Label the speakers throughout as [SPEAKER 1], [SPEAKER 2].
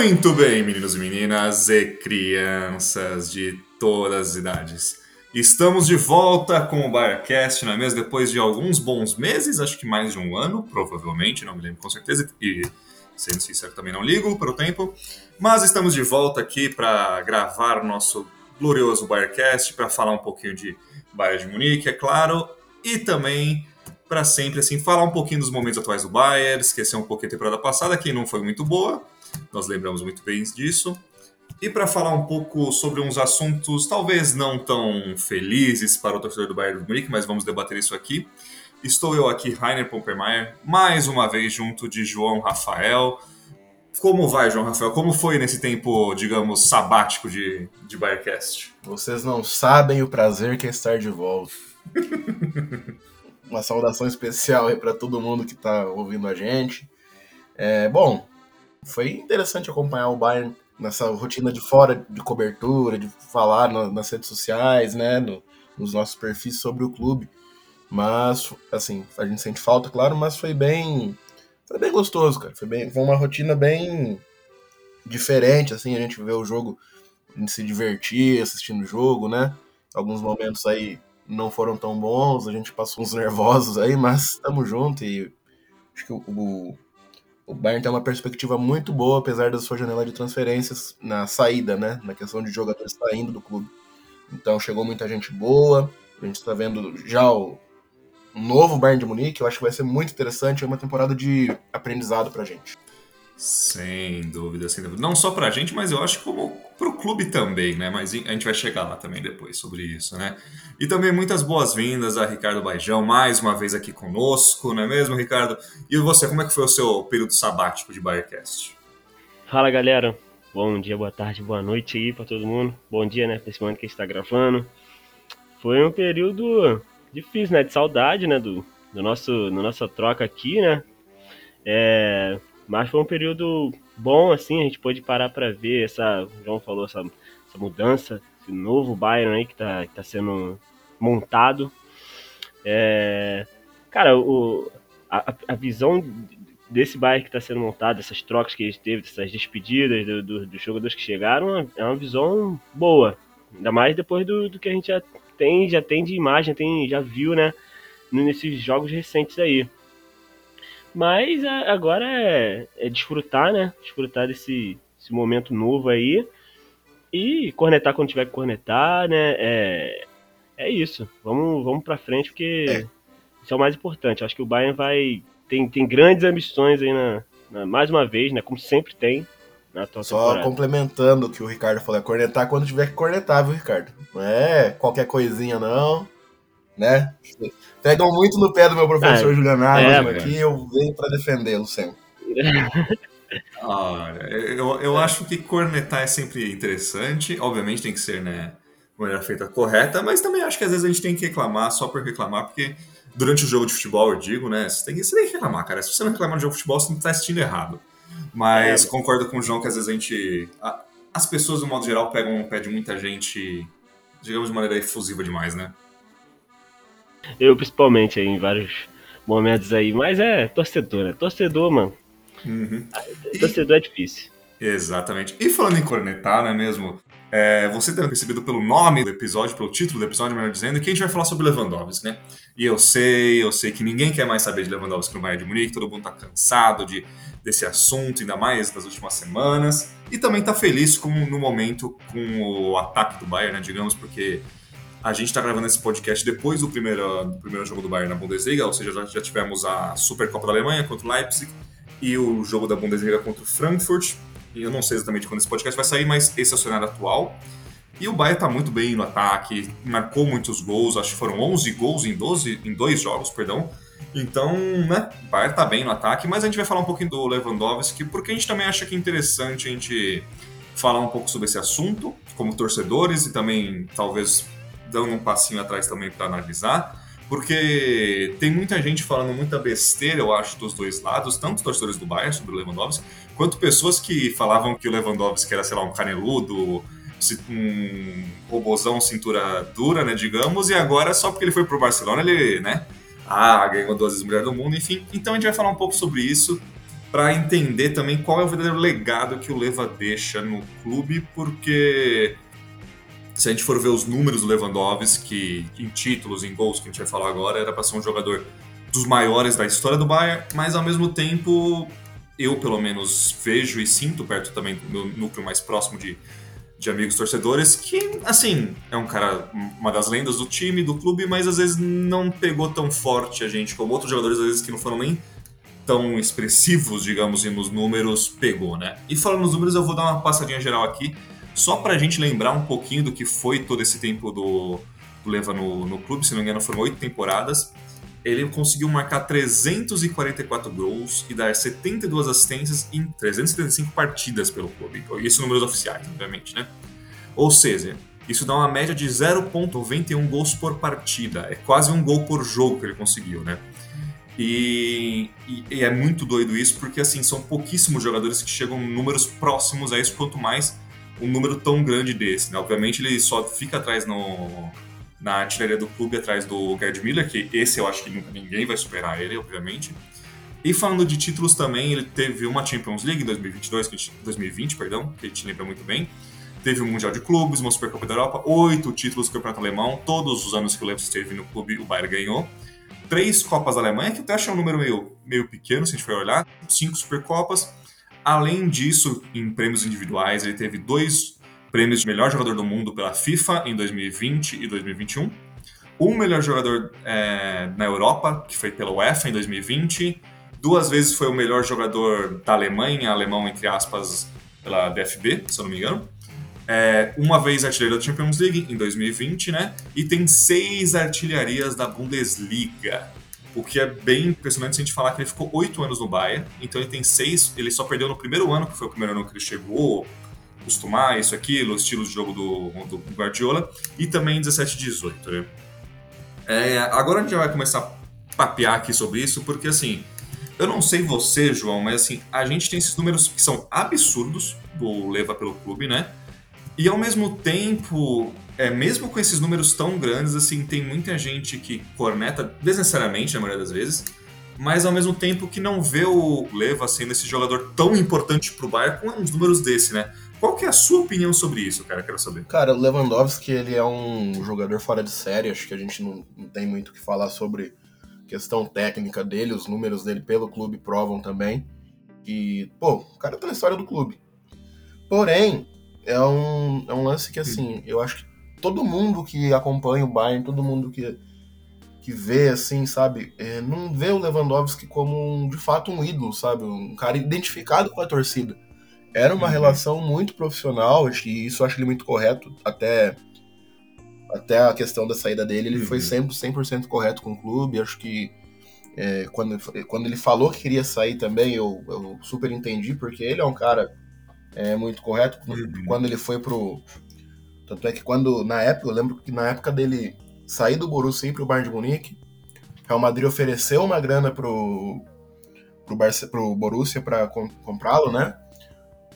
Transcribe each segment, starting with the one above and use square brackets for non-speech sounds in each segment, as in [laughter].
[SPEAKER 1] Muito bem, meninos e meninas e crianças de todas as idades. Estamos de volta com o Birecast, não é mesmo? Depois de alguns bons meses, acho que mais de um ano, provavelmente, não me lembro com certeza, e sendo sincero também não ligo para o tempo. Mas estamos de volta aqui para gravar nosso glorioso Birecast, para falar um pouquinho de Bayern de Munique, é claro, e também para sempre assim falar um pouquinho dos momentos atuais do Bayern, esquecer um pouquinho a temporada passada, que não foi muito boa, nós lembramos muito bem disso. E para falar um pouco sobre uns assuntos talvez não tão felizes para o torcedor do Bayern de Munique, mas vamos debater isso aqui. Estou eu aqui, Rainer Pompermeier, mais uma vez junto de João Rafael. Como vai, João Rafael? Como foi nesse tempo, digamos, sabático de, de Bayercast?
[SPEAKER 2] Vocês não sabem o prazer que é estar de volta. [laughs] uma saudação especial aí para todo mundo que está ouvindo a gente. É, bom, foi interessante acompanhar o Bayern nessa rotina de fora de cobertura, de falar nas redes sociais, né, no, nos nossos perfis sobre o clube. Mas, assim, a gente sente falta, claro, mas foi bem, foi bem gostoso, cara. Foi, bem, foi uma rotina bem diferente, assim, a gente vê o jogo, a gente se divertir assistindo o jogo, né? Alguns momentos aí não foram tão bons, a gente passou uns [laughs] nervosos aí, mas estamos juntos e acho que o, o o Bayern tem uma perspectiva muito boa, apesar da sua janela de transferências na saída, né? Na questão de jogadores saindo do clube. Então chegou muita gente boa. A gente está vendo já o novo Bayern de Munique. Eu acho que vai ser muito interessante. É uma temporada de aprendizado para a gente.
[SPEAKER 1] Sem dúvida, sem dúvida. Não só pra gente, mas eu acho como pro clube também, né? Mas a gente vai chegar lá também depois sobre isso, né? E também muitas boas-vindas a Ricardo Baijão, mais uma vez aqui conosco, não é mesmo, Ricardo? E você, como é que foi o seu período sabático de Bayercast?
[SPEAKER 3] Fala, galera. Bom dia, boa tarde, boa noite aí pra todo mundo. Bom dia, né, pra esse momento que a gente tá gravando. Foi um período difícil, né? De saudade, né? Do, do nosso, da nossa troca aqui, né? É, mas foi um período bom, assim, a gente pôde parar para ver essa, o João falou, essa, essa mudança, esse novo Bayern aí que tá, que tá sendo montado. É, cara, o, a, a visão desse Bayern que está sendo montado, essas trocas que a gente teve, essas despedidas do, do, dos jogadores que chegaram, é uma visão boa. Ainda mais depois do, do que a gente já tem, já tem de imagem, tem, já viu, né? Nesses jogos recentes aí. Mas é, agora é, é desfrutar, né? Desfrutar desse, desse momento novo aí. E cornetar quando tiver que cornetar, né? É, é isso. Vamos, vamos pra frente, porque é. isso é o mais importante. Acho que o Bayern vai. Tem, tem grandes ambições aí na, na mais uma vez, né? Como sempre tem. Na
[SPEAKER 2] atual Só temporada. complementando o que o Ricardo falou, é cornetar quando tiver que cornetar, viu, Ricardo? Não é qualquer coisinha, não né? Pegam muito no pé do meu professor é, Juliano Águas é, aqui eu venho para defendê-lo sempre.
[SPEAKER 1] Olha, eu, eu acho que cornetar é sempre interessante. Obviamente tem que ser, né, de maneira feita correta, mas também acho que às vezes a gente tem que reclamar só por reclamar, porque durante o jogo de futebol, eu digo, né, você tem que, você tem que reclamar, cara. Se você não reclamar no jogo de futebol, você não está assistindo errado. Mas é. concordo com o João que às vezes a gente. A, as pessoas, de modo geral, pegam o pé de muita gente, digamos, de maneira efusiva demais, né?
[SPEAKER 3] Eu, principalmente, aí, em vários momentos aí. Mas é torcedor, né? Torcedor, mano. Uhum. Torcedor e... é difícil.
[SPEAKER 1] Exatamente. E falando em cornetar, não é mesmo? É, você ter percebido pelo nome do episódio, pelo título do episódio, melhor dizendo, que a gente vai falar sobre Lewandowski, né? E eu sei, eu sei que ninguém quer mais saber de Lewandowski no Bayern de Munique, todo mundo tá cansado de, desse assunto, ainda mais das últimas semanas, e também tá feliz com, no momento com o ataque do Bayern, né, digamos, porque a gente está gravando esse podcast depois do primeiro, do primeiro jogo do Bayern na Bundesliga, ou seja, já, já tivemos a Supercopa da Alemanha contra o Leipzig e o jogo da Bundesliga contra o Frankfurt. E eu não sei exatamente quando esse podcast vai sair, mas esse é o cenário atual. E o Bayern está muito bem no ataque, marcou muitos gols, acho que foram 11 gols em, 12, em dois jogos, perdão. Então, né, o Bayern está bem no ataque, mas a gente vai falar um pouquinho do Lewandowski, porque a gente também acha que é interessante a gente falar um pouco sobre esse assunto, como torcedores e também talvez dando um passinho atrás também para analisar, porque tem muita gente falando muita besteira, eu acho, dos dois lados, tanto torcedores do Bayern sobre o Lewandowski, quanto pessoas que falavam que o Lewandowski era, sei lá, um caneludo, um robozão cintura dura, né, digamos, e agora só porque ele foi pro Barcelona, ele, né, ah, ganhou duas vezes mulher do mundo, enfim. Então a gente vai falar um pouco sobre isso para entender também qual é o verdadeiro legado que o Leva deixa no clube, porque se a gente for ver os números do Lewandowski em títulos, em gols, que a gente vai falar agora, era para ser um jogador dos maiores da história do Bayern, mas ao mesmo tempo eu pelo menos vejo e sinto perto também do meu núcleo mais próximo de, de amigos torcedores que, assim, é um cara, uma das lendas do time, do clube, mas às vezes não pegou tão forte a gente como outros jogadores, às vezes que não foram nem tão expressivos, digamos, e nos números pegou, né? E falando nos números, eu vou dar uma passadinha geral aqui, só pra gente lembrar um pouquinho do que foi todo esse tempo do, do Leva no, no clube, se não me engano foram oito temporadas. Ele conseguiu marcar 344 gols e dar 72 assistências em 375 partidas pelo clube. Isso números oficiais, obviamente, né? Ou seja, isso dá uma média de 0,91 gols por partida. É quase um gol por jogo que ele conseguiu, né? E, e, e, é muito doido isso, porque assim, são pouquíssimos jogadores que chegam números próximos a isso, quanto mais um número tão grande desse. Né? Obviamente ele só fica atrás no, na artilharia do clube, atrás do Gerd Miller, que esse eu acho que nunca ninguém vai superar ele, obviamente. E falando de títulos também, ele teve uma Champions League em 2022, que gente, 2020, perdão, que a gente lembra muito bem. Teve o um Mundial de Clubes, uma Supercopa da Europa, oito títulos do Campeonato Alemão. Todos os anos que o Lewis esteve no clube, o Bayern ganhou três Copas da Alemanha, que até acho um número meio, meio pequeno, se a gente for olhar, cinco Supercopas. Além disso, em prêmios individuais, ele teve dois prêmios de melhor jogador do mundo pela FIFA em 2020 e 2021. Um melhor jogador é, na Europa, que foi pela UEFA em 2020. Duas vezes foi o melhor jogador da Alemanha, alemão entre aspas, pela DFB, se eu não me engano é, uma vez artilheiro da Champions League em 2020, né? E tem seis artilharias da Bundesliga. O que é bem impressionante se a gente falar que ele ficou oito anos no Bayern, então ele tem seis, ele só perdeu no primeiro ano, que foi o primeiro ano que ele chegou, acostumar isso, aquilo, o estilo de jogo do, do Guardiola, e também em 17 e 18, né? É, agora a gente vai começar a papear aqui sobre isso, porque assim, eu não sei você, João, mas assim, a gente tem esses números que são absurdos do Leva pelo clube, né? E ao mesmo tempo, é, mesmo com esses números tão grandes, assim, tem muita gente que corneta desnecessariamente, na maioria das vezes, mas ao mesmo tempo que não vê o Leva sendo esse jogador tão importante pro Bayern com uns números desse, né? Qual que é a sua opinião sobre isso, cara? Quero saber.
[SPEAKER 2] Cara, o Lewandowski, ele é um jogador fora de série, acho que a gente não, não tem muito o que falar sobre questão técnica dele, os números dele pelo clube provam também. E, pô, o cara tá na história do clube. Porém, é um, é um lance que, assim, eu acho que todo mundo que acompanha o Bayern, todo mundo que, que vê, assim, sabe, é, não vê o Lewandowski como, um, de fato, um ídolo, sabe? Um cara identificado com a torcida. Era uma uhum. relação muito profissional, e isso eu acho ele muito correto, até, até a questão da saída dele, ele uhum. foi sempre 100% correto com o clube, acho que é, quando, quando ele falou que queria sair também, eu, eu super entendi, porque ele é um cara é muito correto. Uhum. Quando ele foi pro. Tanto é que quando, na época, eu lembro que na época dele sair do Borussia e ir pro Bayern de Munique, Real Madrid ofereceu uma grana pro, pro, pro Borussia para comprá-lo, né?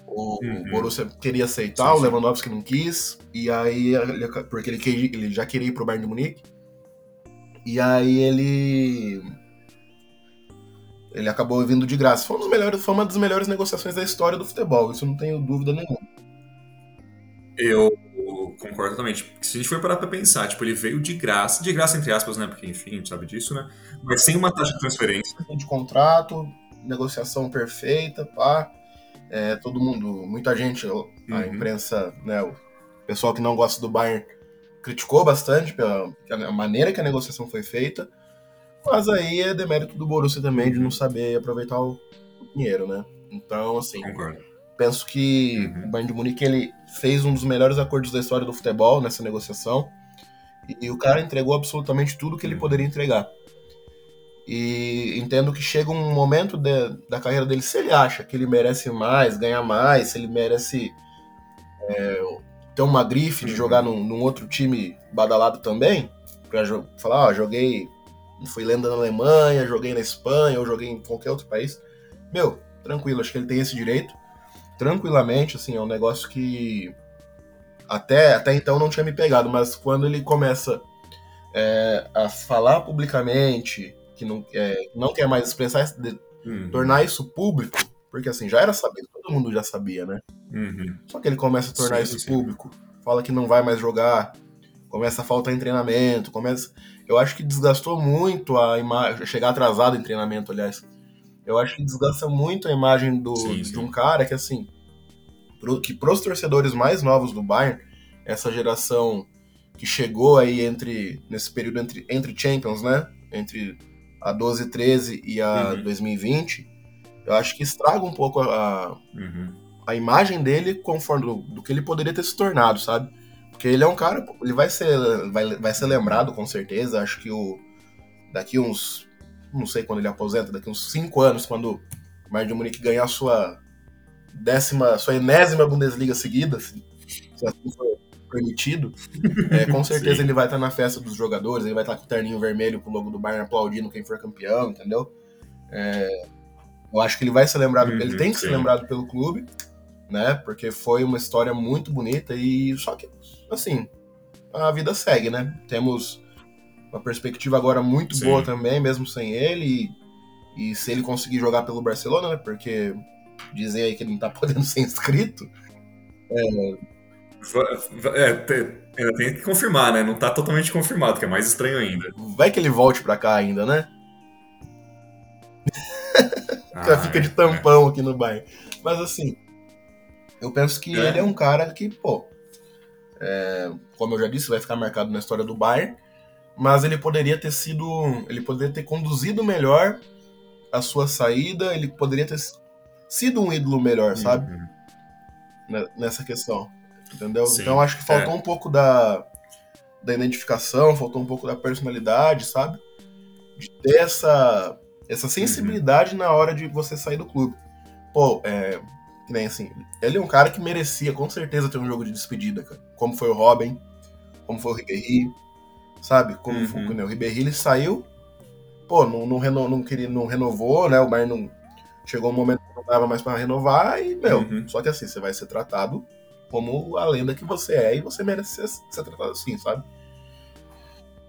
[SPEAKER 2] O uhum. Borussia queria aceitar, sim, sim. o Lewandowski não quis, e aí, porque ele, ele já queria ir pro Bayern de Munique, e aí ele ele acabou vindo de graça. Foi, um melhores, foi, uma das melhores negociações da história do futebol, isso não tenho dúvida nenhuma.
[SPEAKER 1] Eu concordo totalmente. Se a gente for parar pra pensar, tipo, ele veio de graça, de graça entre aspas, né? Porque, enfim, a gente sabe disso, né? Mas sem uma taxa de transferência.
[SPEAKER 2] De contrato, negociação perfeita, pá. É, todo mundo, muita gente, a uhum. imprensa, né? O pessoal que não gosta do Bayern criticou bastante pela a maneira que a negociação foi feita. Mas aí é demérito do Borussia também de não saber aproveitar o dinheiro, né? Então, assim,
[SPEAKER 1] Concordo.
[SPEAKER 2] penso que uhum. o Bayern de Munique ele fez um dos melhores acordos da história do futebol nessa negociação. E o cara entregou absolutamente tudo que ele uhum. poderia entregar. E entendo que chega um momento de, da carreira dele, se ele acha que ele merece mais, ganhar mais, se ele merece é, ter uma grife de uhum. jogar num, num, outro time badalado também, pra falar, ó, joguei fui lenda na Alemanha, joguei na Espanha, ou joguei em qualquer outro país. Meu, tranquilo, acho que ele tem esse direito. Tranquilamente, assim, é um negócio que até, até então não tinha me pegado, mas quando ele começa é, a falar publicamente que não, é, não quer mais expressar
[SPEAKER 1] Uhum.
[SPEAKER 2] Tornar isso público, porque assim, já era sabido, todo mundo já sabia, né?
[SPEAKER 1] Uhum.
[SPEAKER 2] Só que ele começa a tornar
[SPEAKER 1] Sim,
[SPEAKER 2] isso
[SPEAKER 1] sim.
[SPEAKER 2] público, fala que não vai mais jogar, começa a faltar em treinamento, começa. Eu acho que desgastou muito a imagem. Chegar atrasado em treinamento, aliás. Eu acho que desgasta muito a imagem do,
[SPEAKER 1] Sim,
[SPEAKER 2] de
[SPEAKER 1] sim.
[SPEAKER 2] um cara que, assim. Pro, que pros torcedores mais novos do Bayern, essa geração que chegou aí entre. nesse período entre, entre Champions, né? Entre a 12 13 e a
[SPEAKER 1] Uhum.
[SPEAKER 2] 2020, eu acho que estraga um pouco a,
[SPEAKER 1] Uhum.
[SPEAKER 2] a imagem dele conforme do, do que ele poderia ter se tornado, sabe? Porque ele é um cara, ele vai ser, vai, vai ser lembrado com certeza. Acho que o daqui uns, não sei quando ele aposenta, daqui uns cinco anos, quando o Bayern de Munique ganhar a sua décima, sua enésima Bundesliga seguida, se, se assim for permitido, é, com [laughs] certeza
[SPEAKER 1] Sim.
[SPEAKER 2] ele vai estar na festa dos jogadores, ele vai estar com o terninho vermelho com o logo do Bayern aplaudindo quem for campeão, entendeu? É, eu acho que ele vai ser lembrado,
[SPEAKER 1] Uhum,
[SPEAKER 2] ele tem que ser
[SPEAKER 1] sim.
[SPEAKER 2] lembrado pelo clube, né? Porque foi uma história muito bonita e só que, assim, a vida segue, né? Temos uma perspectiva agora muito
[SPEAKER 1] Sim.
[SPEAKER 2] boa também, mesmo sem ele. E, e se ele conseguir jogar pelo Barcelona, né? Porque dizem aí que ele não tá podendo [laughs] ser inscrito.
[SPEAKER 1] É, ainda tem que confirmar, né? Não tá totalmente confirmado, que é mais estranho ainda.
[SPEAKER 2] Vai que ele volte pra cá ainda, né? [laughs] Já
[SPEAKER 1] Ah,
[SPEAKER 2] fica de
[SPEAKER 1] é,
[SPEAKER 2] tampão aqui no Bayern. Mas assim, eu penso que
[SPEAKER 1] É.
[SPEAKER 2] ele é um cara que, pô, é, como eu já disse, vai ficar marcado na história do Bayern. Mas ele poderia ter sido. Ele poderia ter conduzido melhor a sua saída, ele poderia ter sido um ídolo melhor, sabe?
[SPEAKER 1] Uhum.
[SPEAKER 2] Ne- Nessa questão. Entendeu?
[SPEAKER 1] Sim,
[SPEAKER 2] então acho que faltou
[SPEAKER 1] é.
[SPEAKER 2] um pouco da, da identificação, faltou um pouco da personalidade, sabe? De ter essa, essa sensibilidade na hora de você sair do clube. Pô, é. Que nem assim. Ele é um cara que merecia com certeza ter um jogo de despedida, cara. Como foi o Robin, como foi o Ribéry, sabe? Como
[SPEAKER 1] Uhum.
[SPEAKER 2] foi né? o Ribéry, ele saiu, pô, não, não, reno, não, queria, não renovou, né? O Bayern não. Chegou um momento que não dava mais pra renovar e, meu,
[SPEAKER 1] Uhum.
[SPEAKER 2] só que assim, você vai ser tratado como a lenda que você é e você merece ser, ser tratado assim, sabe?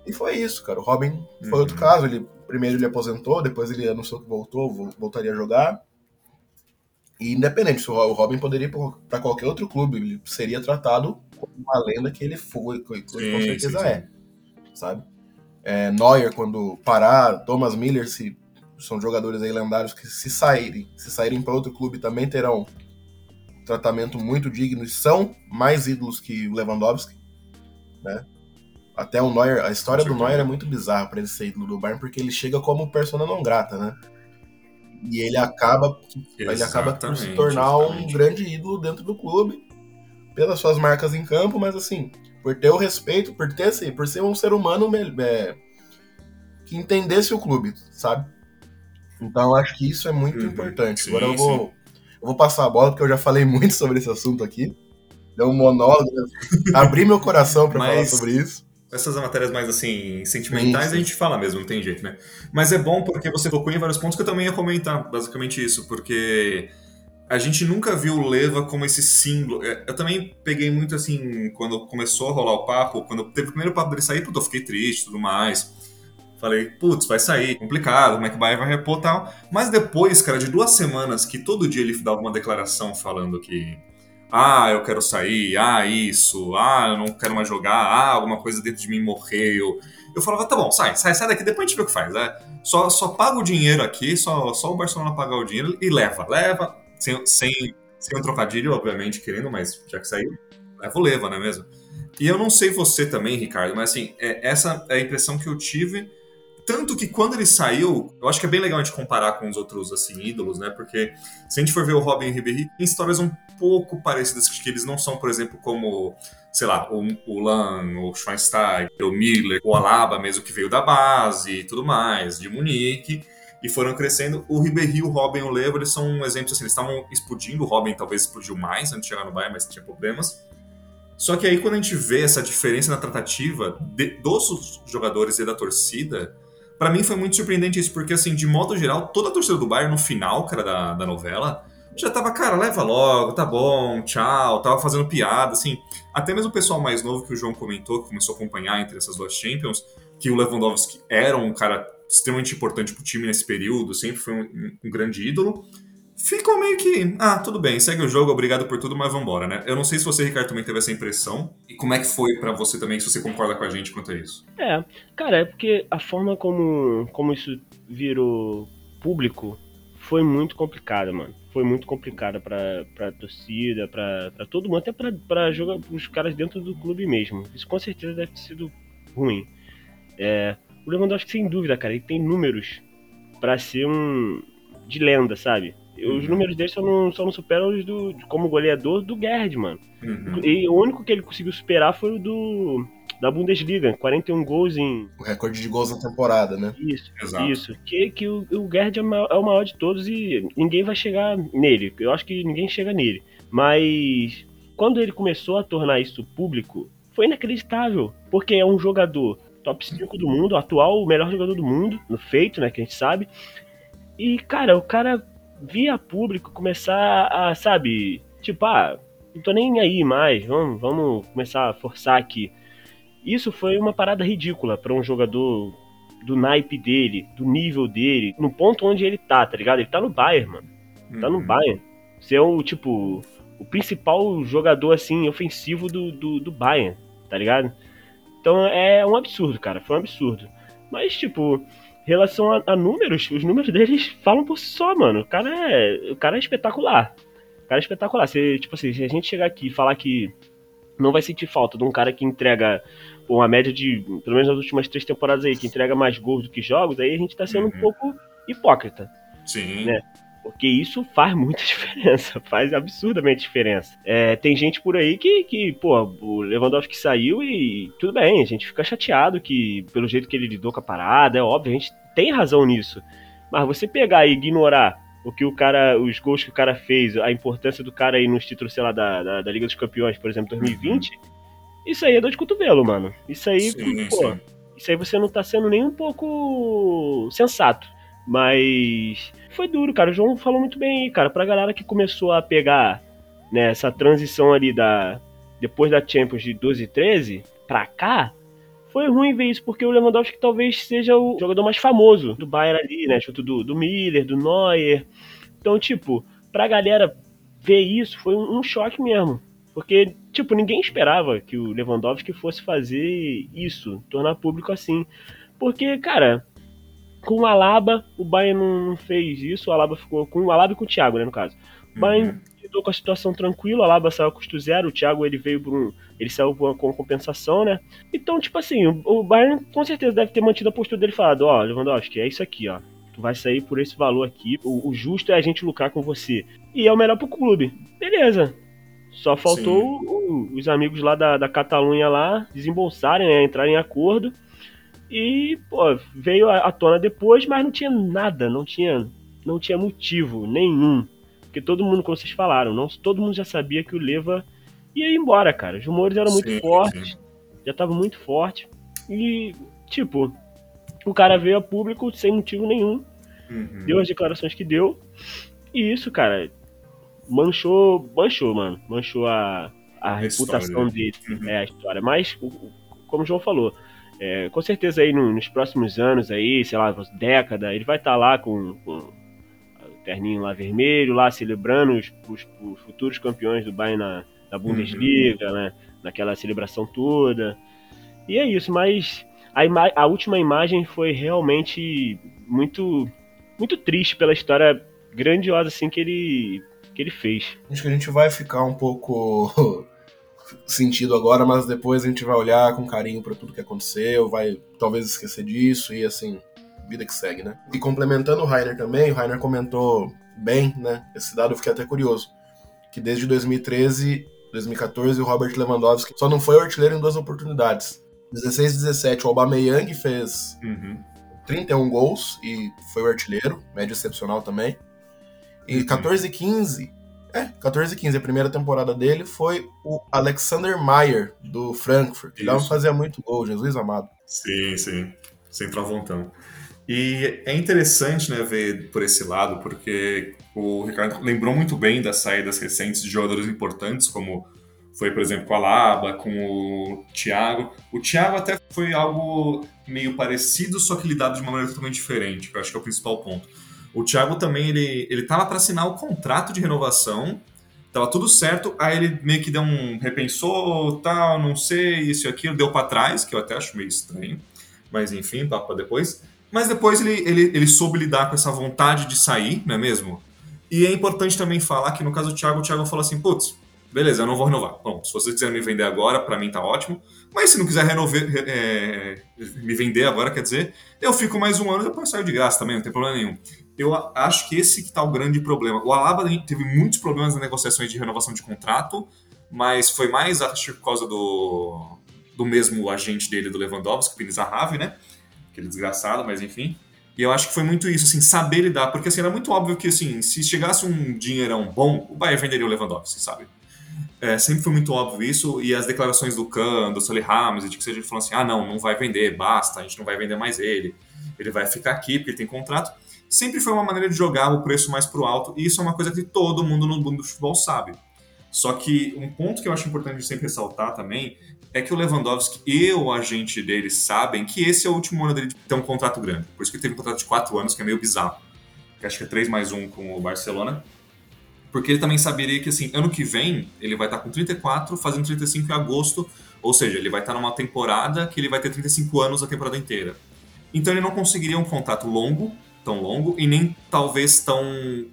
[SPEAKER 2] E foi isso, cara. O Robin foi
[SPEAKER 1] Uhum.
[SPEAKER 2] outro caso. Ele, primeiro ele aposentou, depois ele anunciou que voltou, vo- voltaria a jogar. E independente, o Ro- o Robin poderia ir para qualquer outro clube, ele seria tratado como uma lenda que ele foi, que ele com certeza
[SPEAKER 1] sim, sim.
[SPEAKER 2] é, sabe? É, Neuer, quando parar, Thomas Miller, se são jogadores aí lendários que se saírem, se saírem para outro clube também terão um tratamento muito digno e são mais ídolos que o Lewandowski, né? Até o Neuer, a história do. Neuer é muito bizarra para ele ser ídolo do Bayern porque ele chega como persona não grata, né? E ele acaba ele acaba por se
[SPEAKER 1] Exatamente,
[SPEAKER 2] tornar um
[SPEAKER 1] exatamente.
[SPEAKER 2] grande ídolo dentro do clube pelas suas marcas em campo, mas assim, por ter o respeito, por ter assim, por ser um ser humano é, que entendesse o clube, sabe? Então acho que isso é muito
[SPEAKER 1] Uhum,
[SPEAKER 2] importante.
[SPEAKER 1] sim,
[SPEAKER 2] Agora eu vou, eu vou passar a bola porque eu já falei muito sobre esse assunto aqui. Deu um monólogo, né? abri meu coração para falar
[SPEAKER 1] Mas-
[SPEAKER 2] sobre isso.
[SPEAKER 1] Essas matérias mais assim, sentimentais, a gente fala mesmo, não tem jeito, né? Mas é bom porque você tocou em vários pontos que eu também ia comentar, basicamente isso, porque a gente nunca viu o Leva como esse símbolo. É, Eu também peguei muito assim, quando começou a rolar o papo, quando teve o primeiro papo dele sair, puta, eu fiquei triste e tudo mais. Falei, putz, vai sair, complicado, como é que o Bayern vai repor e tal. Mas depois, cara, de duas semanas que todo dia ele dava uma declaração falando que ah, eu quero sair, ah, isso, ah, eu não quero mais jogar, ah, alguma coisa dentro de mim morreu. Eu falava, tá bom, sai, sai, sai daqui, depois a gente vê o que faz. Né? Só, só paga o dinheiro aqui, só, só o Barcelona pagar o dinheiro e leva, leva, sem, sem, sem um trocadilho, obviamente, querendo, mas já que saiu, leva o leva, não é mesmo? E eu não sei você também, Ricardo, mas assim, é, essa é a impressão que eu tive. Tanto que quando ele saiu, eu acho que é bem legal a gente comparar com os outros assim, ídolos, né? Porque se a gente for ver o Robin Ribéry, tem histórias um pouco parecidas, que eles não são, por exemplo, como, sei lá, o, o Lan, o Schweinsteiger, o Miller, o Alaba mesmo, que veio da base e tudo mais, de Munique, e foram crescendo. O Ribéry, o Robin o Levo, eles são um exemplo, assim, eles estavam explodindo, o Robin talvez explodiu mais antes de chegar no Bayern, mas tinha problemas. Só que aí quando a gente vê essa diferença na tratativa de- dos jogadores e da torcida, Pra mim foi muito surpreendente isso, porque assim, de modo geral, toda a torcida do Bayern no final, cara, da, da novela, já tava, cara, leva logo, tá bom, tchau, tava fazendo piada, assim. Até mesmo o pessoal mais novo que o João comentou, que começou a acompanhar entre essas duas Champions, que o Lewandowski era um cara extremamente importante pro time nesse período, sempre foi um, um grande ídolo ficou meio que, ah, tudo bem, segue o jogo, obrigado por tudo, mas vambora, né? Eu não sei se você, Ricardo, também teve essa impressão. E como é que foi para você também, se você concorda com a gente quanto a isso?
[SPEAKER 3] É, cara, é porque a forma como, como isso virou público foi muito complicada, mano. Foi muito complicada pra, pra torcida, pra, pra todo mundo, até pra, pra jogar os caras dentro do clube mesmo. Isso com certeza deve ter sido ruim. É, o Lewandowski, sem dúvida, cara, ele tem números para ser um de lenda, sabe? Os uhum. números dele só não, só não superam os do, como goleador do Gerd, mano. Uhum. E o único que ele conseguiu superar foi o do da Bundesliga, 41 gols em.
[SPEAKER 2] O recorde de gols na temporada, né?
[SPEAKER 3] Isso, Exato. isso. Que, que o, o Gerd é, é o maior de todos e ninguém vai chegar nele. Eu acho que ninguém chega nele. Mas quando ele começou a tornar isso público, foi inacreditável. Porque é um jogador top 5 do mundo, atual o melhor jogador do mundo, no feito, né? Que a gente sabe. E, cara, o cara via público começar a, sabe, tipo, ah, não tô nem aí mais, vamos, vamos começar a forçar aqui. Isso foi uma parada ridícula para um jogador do naipe dele, do nível dele, no ponto onde ele tá, tá ligado? Ele tá no Bayern, mano. Tá no uhum. Bayern. Você é o, tipo, o principal jogador, assim, ofensivo do, do, do Bayern, tá ligado? Então é um absurdo, cara. Foi um absurdo. Mas, tipo, relação a, a, números, os números deles falam por si só, mano. O cara é, o cara é espetacular. O cara é espetacular. Se, tipo assim, se a gente chegar aqui e falar que não vai sentir falta de um cara que entrega pô, uma média de, pelo menos nas últimas três temporadas aí, que entrega mais gols do que jogos, aí a gente tá sendo uhum. um pouco hipócrita.
[SPEAKER 1] Sim.
[SPEAKER 3] Né? Porque isso faz muita [laughs] diferença, faz absurdamente diferença. É, tem gente por aí que, que, pô, o Lewandowski saiu e tudo bem, a gente fica chateado que, pelo jeito que ele lidou com a parada, é óbvio, a gente tem razão nisso. Mas você pegar e ignorar o que o cara, os gols que o cara fez, a importância do cara aí nos títulos, sei lá, da, da, da Liga dos Campeões, por exemplo, 2020, uhum. Isso aí é dor de cotovelo, mano. Isso aí, sim, pô, sim. isso aí você não tá sendo nem um pouco sensato. Mas foi duro, cara. O João falou muito bem aí, cara. Pra galera que começou a pegar né, essa transição ali da. Depois da Champions de 12 e 13 pra cá, foi ruim ver isso, porque o Lewandowski talvez seja o jogador mais famoso do Bayern ali, né? Junto do, do Miller, do Neuer. Então, tipo, pra galera ver isso foi um, um choque mesmo. Porque, tipo, ninguém esperava que o Lewandowski fosse fazer isso, tornar público assim. Porque, cara, com o Alaba, o Bayern não fez isso, o Alaba ficou com o Alaba e com o Thiago, né, no caso. O Bayern uhum. lidou com a situação tranquilo, o Alaba saiu a custo zero, o Thiago ele veio por um, ele saiu com compensação, né? Então, tipo assim, o, o Bayern com certeza deve ter mantido a postura dele falado, ó, oh, Lewandowski, é isso aqui, ó. Tu vai sair por esse valor aqui. O, o, justo é a gente lucrar com você. E é o melhor pro clube. Beleza. Só faltou o, os amigos lá da, da Catalunha lá desembolsarem, né, entrarem em acordo e, pô, veio à tona depois, mas não tinha nada, não tinha, não tinha motivo nenhum. Porque todo mundo, como vocês falaram, não, todo mundo já sabia que o Leva ia embora, cara. Os rumores eram muito sim, fortes, sim. já estavam muito fortes. E, tipo, o cara veio a público sem motivo nenhum, uhum. deu as declarações que deu. E isso, cara, manchou, manchou, mano. Manchou a, a, a reputação dele, uhum. é a história. Mas, como o João falou, é, com certeza aí no, nos próximos anos aí, sei lá, década, ele vai estar tá lá com, com, o terninho lá vermelho, lá celebrando os, os, os futuros campeões do Bayern na, na Bundesliga, uhum. né? Naquela celebração toda. E é isso, mas a, a última imagem foi realmente muito muito triste pela história grandiosa assim que ele que ele fez.
[SPEAKER 2] Acho que a gente vai ficar um pouco [laughs] sentido agora, mas depois a gente vai olhar com carinho para tudo que aconteceu, vai talvez esquecer disso e assim, vida que segue, né? E complementando o Rainer também, o Rainer comentou bem, né? Esse dado eu fiquei até curioso, que desde 2013, 2014 o Robert Lewandowski só não foi artilheiro em duas oportunidades. 16 17 o Aubameyang fez uhum. 31 gols e foi o artilheiro, média excepcional também. E 14 15 é, 14 e 15. A primeira temporada dele foi o Alexander Mayer, do Frankfurt. Ele não fazia muito gol, Jesus amado.
[SPEAKER 1] Sim, sim. Sem travantão. E é interessante, né, ver por esse lado, porque o Ricardo lembrou muito bem das saídas recentes de jogadores importantes, como Foi, por exemplo, com a Laba, com o Thiago. O Thiago até foi algo meio parecido, só que lidado de uma maneira totalmente diferente, que eu acho que é o principal ponto. O Thiago também, ele, ele tava para assinar o contrato de renovação, tava tudo certo, aí ele meio que deu um repensou, tal, não sei, isso e aquilo, deu para trás, que eu até acho meio estranho, mas enfim, papo pra depois. Mas depois ele, ele, ele soube lidar com essa vontade de sair, não é mesmo? E é importante também falar que no caso do Thiago, o Thiago falou assim, putz, beleza, eu não vou renovar. Bom, se vocês quiserem me vender agora, para mim tá ótimo. Mas se não quiser renover, é, me vender agora, quer dizer, eu fico mais um ano e depois saio de graça também, não tem problema nenhum. Eu acho que esse que tá o grande problema. O Alaba teve muitos problemas nas negociações de renovação de contrato, mas foi mais, acho, por causa do, do mesmo agente dele, do Lewandowski, o Pini Zahavi, né? Aquele desgraçado, mas enfim. E eu acho que foi muito isso, assim, saber lidar, porque assim, era muito óbvio que assim, se chegasse um dinheirão bom, o Bayern venderia o Lewandowski, sabe? É, sempre foi muito óbvio isso, e as declarações do Khan, do Sully Ramos, de que seja falando assim: ah, não, não vai vender, basta, a gente não vai vender mais ele, ele vai ficar aqui porque ele tem contrato. Sempre foi uma maneira de jogar o preço mais pro alto, e isso é uma coisa que todo mundo no mundo do futebol sabe. Só que um ponto que eu acho importante sempre ressaltar também é que o Lewandowski e o agente dele sabem que esse é o último ano dele de ter um contrato grande. Por isso que ele teve um contrato de quatro anos, que é meio bizarro. Que acho que é 3 mais 1 com o Barcelona porque ele também saberia que, assim, ano que vem ele vai estar com 34, fazendo 35 em agosto, ou seja, ele vai estar numa temporada que ele vai ter 35 anos a temporada inteira. Então ele não conseguiria um contrato longo, tão longo, e nem talvez tão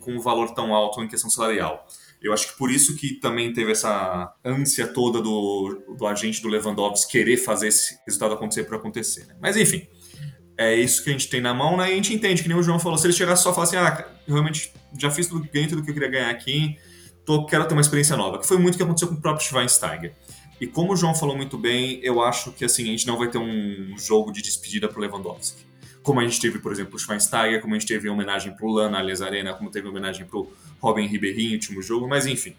[SPEAKER 1] com um valor tão alto em questão salarial. Eu acho que por isso que também teve essa ânsia toda do, do agente do Lewandowski querer fazer esse resultado acontecer para acontecer. Né? Mas enfim, é isso que a gente tem na mão, né? E a gente entende, que nem o João falou, se ele chegar só e falar assim, ah, realmente já fiz tudo, ganhei tudo que eu queria ganhar aqui, tô, quero ter uma experiência nova, que foi muito o que aconteceu com o próprio Schweinsteiger. E como o João falou muito bem, eu acho que assim, a gente não vai ter um jogo de despedida pro Lewandowski. Como a gente teve, por exemplo, o Schweinsteiger, como a gente teve em homenagem pro Lana Allianz Arena, como teve homenagem pro Robin Ribeirinho último jogo, mas enfim.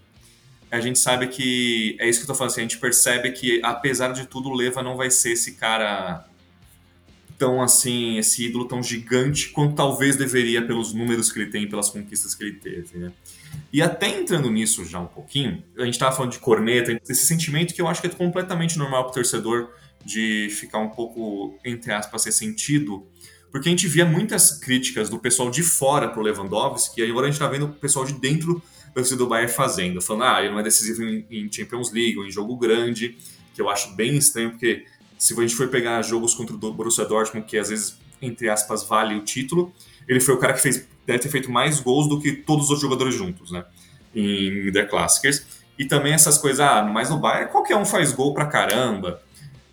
[SPEAKER 1] A gente sabe que, é isso que eu tô falando, assim, a gente percebe que, apesar de tudo, o Leva não vai ser esse cara tão assim, esse ídolo tão gigante quanto talvez deveria pelos números que ele tem, pelas conquistas que ele teve, né? E até entrando nisso já um pouquinho, a gente estava falando de corneta, esse sentimento que eu acho que é completamente normal para o torcedor de ficar um pouco, entre aspas, ressentido, porque a gente via muitas críticas do pessoal de fora pro Lewandowski, e agora a gente está vendo o pessoal de dentro do Bayern fazendo, falando, ah, ele não é decisivo em Champions League ou em jogo grande, que eu acho bem estranho, porque se a gente for pegar jogos contra o Borussia Dortmund, que às vezes, entre aspas, vale o título, ele foi o cara que fez, deve ter feito mais gols do que todos os jogadores juntos, né? Em The Classics. E também essas coisas, ah, mas no Bayern qualquer um faz gol pra caramba.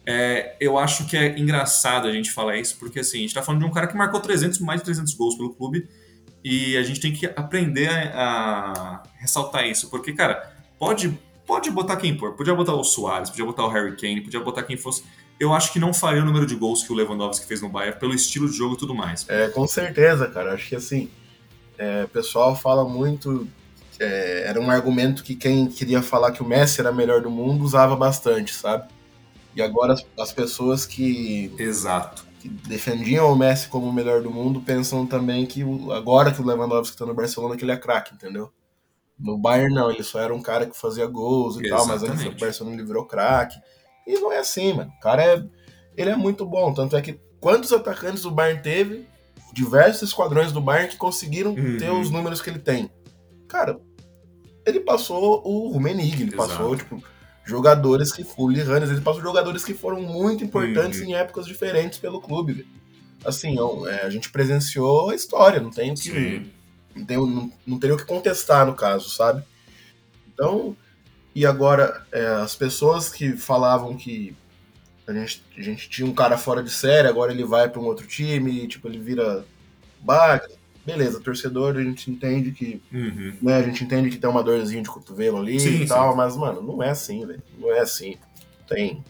[SPEAKER 1] É, eu acho que é engraçado a gente falar isso, porque assim, a gente tá falando de um cara que marcou 300, mais de 300 gols pelo clube, e a gente tem que aprender a, a ressaltar isso, porque, cara, pode, pode botar quem for, podia botar o Soares, podia botar o Harry Kane, podia botar quem fosse, eu acho que não faria o número de gols que o Lewandowski fez no Bayern pelo estilo de jogo e tudo mais.
[SPEAKER 2] É, com certeza, cara. Acho que assim, é, o pessoal fala muito. É, era um argumento que quem queria falar que o Messi era melhor do mundo usava bastante, sabe? E agora as, as pessoas que.
[SPEAKER 1] Exato.
[SPEAKER 2] Que defendiam o Messi como o melhor do mundo pensam também que agora que o Lewandowski está no Barcelona que ele é craque, entendeu? No Bayern não, ele só era um cara que fazia gols e Exatamente. tal, mas antes o Barcelona ele virou craque. E não é assim, mano. O cara é. Ele é muito bom. Tanto é que quantos atacantes o Bayern teve, diversos esquadrões do Bayern que conseguiram uhum. ter os números que ele tem. Cara, ele passou o Rumenig, ele Exato. passou, tipo, jogadores que. O ele passou jogadores que foram muito importantes uhum. em épocas diferentes pelo clube, velho. Assim, é, a gente presenciou a história, não tem o que. Não, tem, não, não teria o que contestar no caso, sabe? Então, e agora, é, as pessoas que falavam que a gente, a gente tinha um cara fora de série, agora ele vai para um outro time, tipo, ele vira baga. Beleza, torcedor, a gente entende que. Uhum. Né, a gente entende que tem uma dorzinha de cotovelo ali sim, e tal, sim. mas, mano, não é assim, velho. Não é assim. Tem.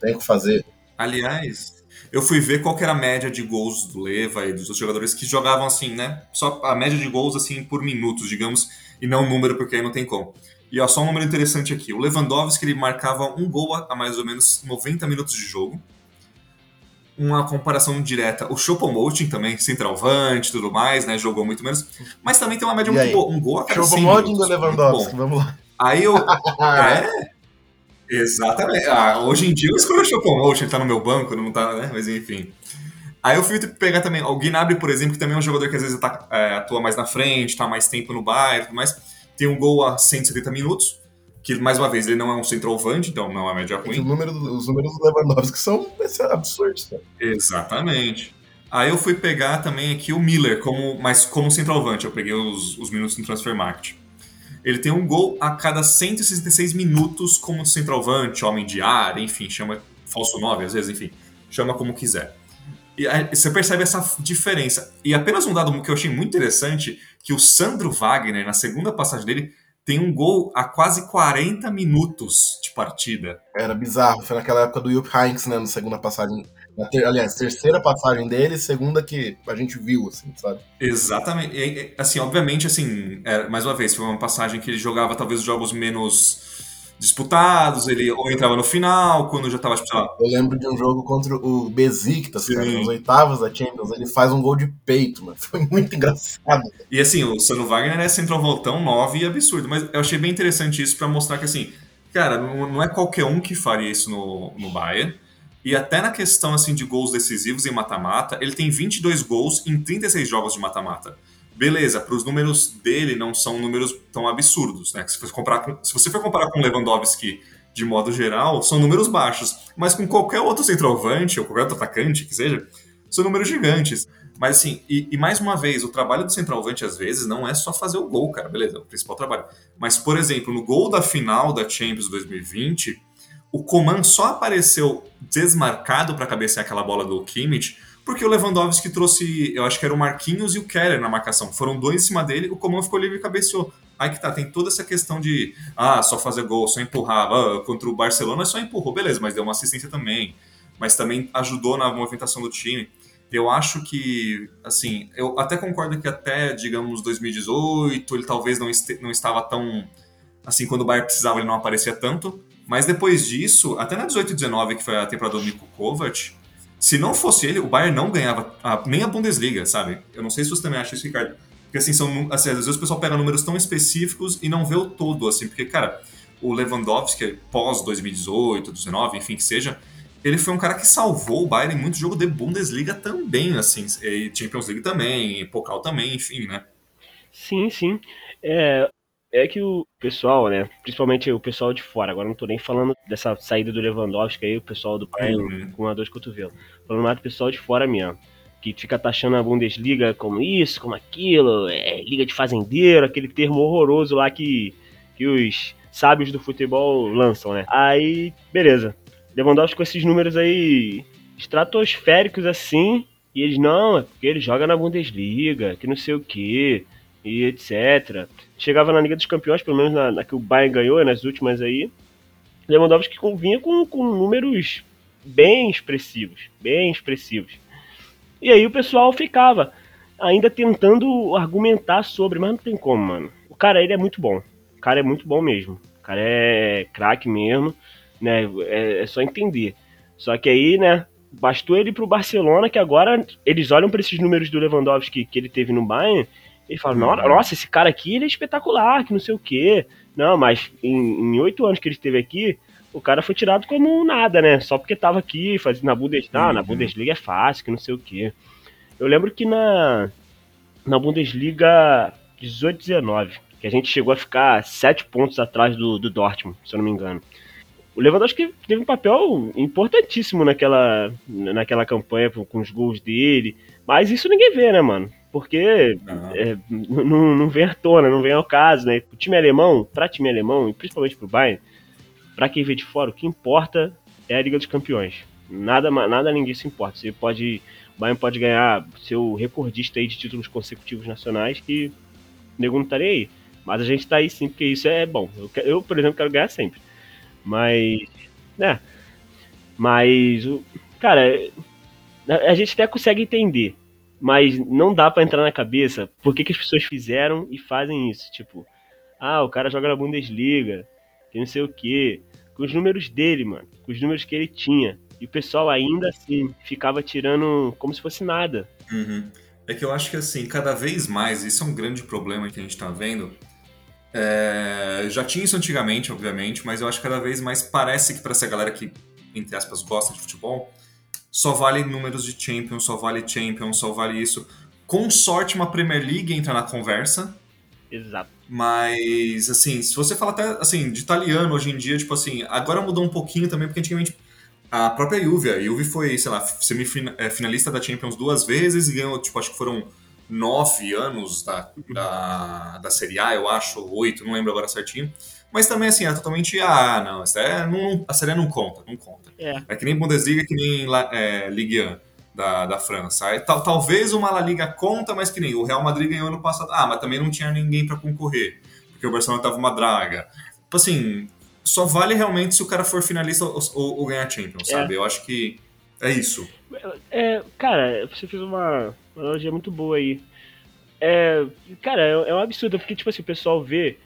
[SPEAKER 2] Tem o que fazer.
[SPEAKER 1] Aliás, eu fui ver qual era a média de gols do Leva e dos outros jogadores que jogavam assim, né? Só a média de gols assim por minutos, digamos, e não número, porque aí não tem como. E ó, só um número interessante aqui. O Lewandowski ele marcava um gol a mais ou menos 90 minutos de jogo. Uma comparação direta. O Choupo-Moting também, centralvante e tudo mais, né? Jogou muito menos. Mas também tem uma média muito boa. Um gol a cada
[SPEAKER 2] Choupo-Moting do Lewandowski, vamos lá.
[SPEAKER 1] Aí eu... [laughs] é... Exatamente. Ah, hoje em dia eu escolho o Chocomotion, ele tá no meu banco, não tá, né? Mas enfim. Aí eu fui pegar também o Gnabry, por exemplo, que também é um jogador que às vezes tá, é, atua mais na frente, tá mais tempo no bairro, mas tem um gol a 170 minutos, que mais uma vez ele não é um centroavante, então não é uma média ruim.
[SPEAKER 2] É número, os números do Lewandowski são absurdos, cara.
[SPEAKER 1] Exatamente. Aí eu fui pegar também aqui o Miller, como, mas como centroavante, eu peguei os, os minutos no Transfer Market. Ele tem um gol a cada 166 minutos como centroavante, homem de área, enfim, chama falso 9 às vezes, enfim, chama como quiser. E aí, você percebe essa diferença. E apenas um dado que eu achei muito interessante, que o Sandro Wagner, na segunda passagem dele, tem um gol a quase 40 minutos de partida.
[SPEAKER 2] Era bizarro, foi naquela época do Jupp Heynckes, né, na segunda passagem. Na ter, aliás, terceira passagem dele, segunda que a gente viu, assim, sabe?
[SPEAKER 1] Exatamente. E, assim, obviamente, assim, é, mais uma vez, foi uma passagem que ele jogava talvez jogos menos disputados, ele ou entrava no final, quando já tava, tipo,
[SPEAKER 2] lá. Eu lembro de um jogo contra o Besiktas, cara, nos oitavas da Champions, ele faz um gol de peito, mano. [laughs] Foi muito engraçado.
[SPEAKER 1] E assim, o Sano Wagner é centrovoltão 9 e absurdo, mas eu achei bem interessante isso para mostrar que, assim, cara, não, é qualquer um que faria isso no, no Bayern. E até na questão assim de gols decisivos em mata-mata, ele tem 22 gols em 36 jogos de mata-mata beleza, para os números dele não são números tão absurdos, né? Se, você comparar com, se você for comparar com Lewandowski de modo geral, são números baixos. Mas com qualquer outro centroavante, ou qualquer outro atacante que seja, são números gigantes. Mas assim, e, e, mais uma vez, o trabalho do centroavante às vezes não é só fazer o gol, cara, beleza, é o principal trabalho. Mas, por exemplo, no gol da final da Champions 2020, o Coman só apareceu desmarcado para cabecear aquela bola do Kimmich porque o Lewandowski trouxe, eu acho que era o Marquinhos e o Keller na marcação. Foram dois em cima dele, o Coman ficou livre e cabeceou. Aí que tá, tem toda essa questão de, ah, só fazer gol, só empurrar. Ah, contra o Barcelona só empurrou, beleza, mas deu uma assistência também. Mas também ajudou na movimentação do time. Eu acho que, assim, eu até concordo que até, digamos, 2018, ele talvez não, este, não estava tão. Assim, quando o Bayern precisava, ele não aparecia tanto. Mas depois disso, até na 18 e 19, que foi a temporada do Niko Kovac, se não fosse ele, o Bayern não ganhava a, nem a Bundesliga, sabe? Eu não sei se você também acha isso, Ricardo. Porque assim, são, assim, às vezes o pessoal pega números tão específicos e não vê o todo, assim, porque, cara, o Lewandowski, pós 2018, 2019, enfim, que seja, ele foi um cara que salvou o Bayern em muito jogo de Bundesliga também, assim, e Champions League também, e Pokal também, enfim, né?
[SPEAKER 3] Sim, sim. É, é que o pessoal, né, principalmente o pessoal de fora, agora não tô nem falando dessa saída do Lewandowski aí, o pessoal do Bayern uhum. com a dor de cotovelo. Falando mais do pessoal de fora mesmo, que fica taxando a Bundesliga como isso, como aquilo, é liga de fazendeiro, aquele termo horroroso lá que, que os sábios do futebol lançam, né? Aí, beleza. Lewandowski com esses números aí estratosféricos assim, e eles, não, é porque ele joga na Bundesliga, que não sei o que e etc. Chegava na Liga dos Campeões, pelo menos na, na que o Bayern ganhou, nas últimas aí, Lewandowski vinha com, com números bem expressivos, bem expressivos. E aí o pessoal ficava ainda tentando argumentar sobre, mas não tem como, mano. O cara, ele é muito bom. O cara é muito bom mesmo. O cara é craque mesmo, né? É, é só entender. Só que aí, né, bastou ele pro Barcelona, que agora eles olham para esses números do Lewandowski que ele teve no Bayern ele fala, uhum. nossa, esse cara aqui ele é espetacular, que não sei o quê. Não, mas em oito anos que ele esteve aqui, o cara foi tirado como nada, né? Só porque tava aqui, fazendo na Bundesliga. Ah, na uhum. Bundesliga é fácil, que não sei o quê. Eu lembro que na, na Bundesliga 18-19, que a gente chegou a ficar sete pontos atrás do, do Dortmund, se eu não me engano. O Lewandowski teve um papel importantíssimo naquela, naquela campanha com os gols dele, mas isso ninguém vê, né, mano? Porque é, não, não vem à tona, não vem ao caso, né? O time alemão, para time alemão, e principalmente para o Bayern, para quem vê de fora, o que importa é a Liga dos Campeões. Nada, nada ninguém se importa. Você pode, o Bayern pode ganhar seu recordista aí de títulos consecutivos nacionais que o nego não estaria aí. Mas a gente está aí sim, porque isso é bom. Eu, eu, por exemplo, quero ganhar sempre. Mas, né? Mas, o, cara, a gente até consegue entender mas não dá para entrar na cabeça por que, que as pessoas fizeram e fazem isso. Tipo, ah, o cara joga na Bundesliga, que não sei o quê. Com os números dele, mano. Com os números que ele tinha. E o pessoal ainda assim ficava tirando como se fosse nada.
[SPEAKER 1] Uhum. É que eu acho que assim, cada vez mais, isso é um grande problema que a gente tá vendo. É... Já tinha isso antigamente, obviamente, mas eu acho que cada vez mais parece que para essa galera que, entre aspas, gosta de futebol, só vale números de Champions, só vale Champions, só vale isso. Com sorte, uma Premier League entra na conversa.
[SPEAKER 3] Exato.
[SPEAKER 1] Mas, assim, se você fala até, assim, de italiano hoje em dia, tipo assim, agora mudou um pouquinho também, porque antigamente a própria Juve, a Juve foi, sei lá, semifinalista da Champions duas vezes e ganhou, tipo, acho que foram nove anos da, da, da Série A, eu acho, oito, não lembro agora certinho. Mas também, assim, é totalmente, ah, não, é, não a Série não conta, não conta.
[SPEAKER 3] É.
[SPEAKER 1] é que nem Bundesliga, que nem é, Ligue 1 da, da França. Aí, tal, talvez uma La Liga conta, mas que nem o Real Madrid ganhou ano passado. Ah, mas também não tinha ninguém para concorrer, porque o Barcelona tava uma draga. Tipo assim, só vale realmente se o cara for finalista ou, ou, ou ganhar Champions, é. sabe? Eu acho que é isso.
[SPEAKER 3] É, cara, você fez uma analogia muito boa aí. É, cara, é, é um absurdo, porque, tipo assim, o pessoal vê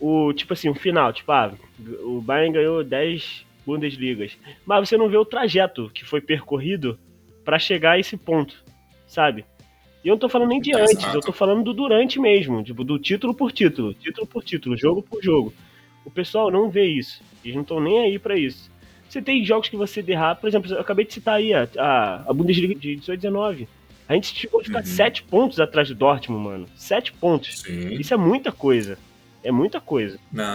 [SPEAKER 3] o, tipo assim, o final, tipo, ah, o Bayern ganhou 10 Bundesligas, mas você não vê o trajeto que foi percorrido para chegar a esse ponto, sabe? E eu não tô falando nem de antes, Exato. eu tô falando do durante mesmo, tipo, do título por título, título por título, jogo por jogo. O pessoal não vê isso, eles não estão nem aí para isso. Você tem jogos que você derrapa, por exemplo, eu acabei de citar aí a, a, a Bundesliga de 18 19 a gente chegou a ficar uhum. sete pontos atrás do Dortmund, mano. Sete pontos. Sim. Isso é muita coisa. É muita coisa.
[SPEAKER 1] Na...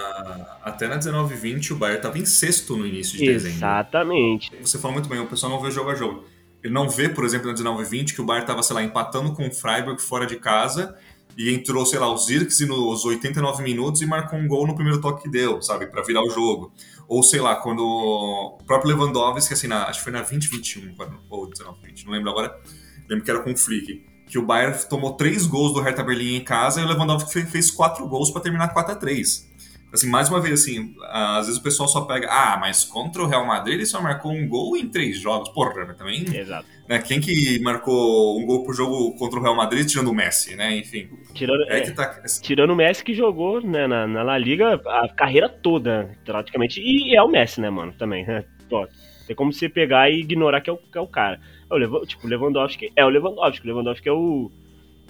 [SPEAKER 1] Até na 19-20 o Bayern estava em sexto no início de
[SPEAKER 3] dezembro. Exatamente.
[SPEAKER 1] Você falou muito bem, o pessoal não vê jogo a jogo. Ele não vê, por exemplo, na 19-20 que o Bayern estava, sei lá, empatando com o Freiburg fora de casa e entrou, sei lá, o Zirkzee nos 89 minutos e marcou um gol no primeiro toque que deu, sabe, para virar o jogo. Ou sei lá, quando o próprio Lewandowski, assim, na, acho que foi na 2021 ou 19-20, não lembro agora lembro que era com o Flick, que o Bayern tomou três gols do Hertha Berlim em casa e o Lewandowski fez quatro gols para terminar 4 a 3 Assim, mais uma vez, assim, às vezes o pessoal só pega, ah, mas contra o Real Madrid ele só marcou um gol em três jogos. Porra, também.
[SPEAKER 3] Exato.
[SPEAKER 1] Né, quem que marcou um gol por jogo contra o Real Madrid tirando o Messi, né? Enfim.
[SPEAKER 3] Tirando, é, é tá... tirando o Messi que jogou né, na, na La Liga a carreira toda, praticamente. E é o Messi, né, mano? Também, né? Pô, tem como você pegar e ignorar que é o, que é o cara. É o Lev tipo, o Lewandowski é o Lewandowski. O Lewandowski é o.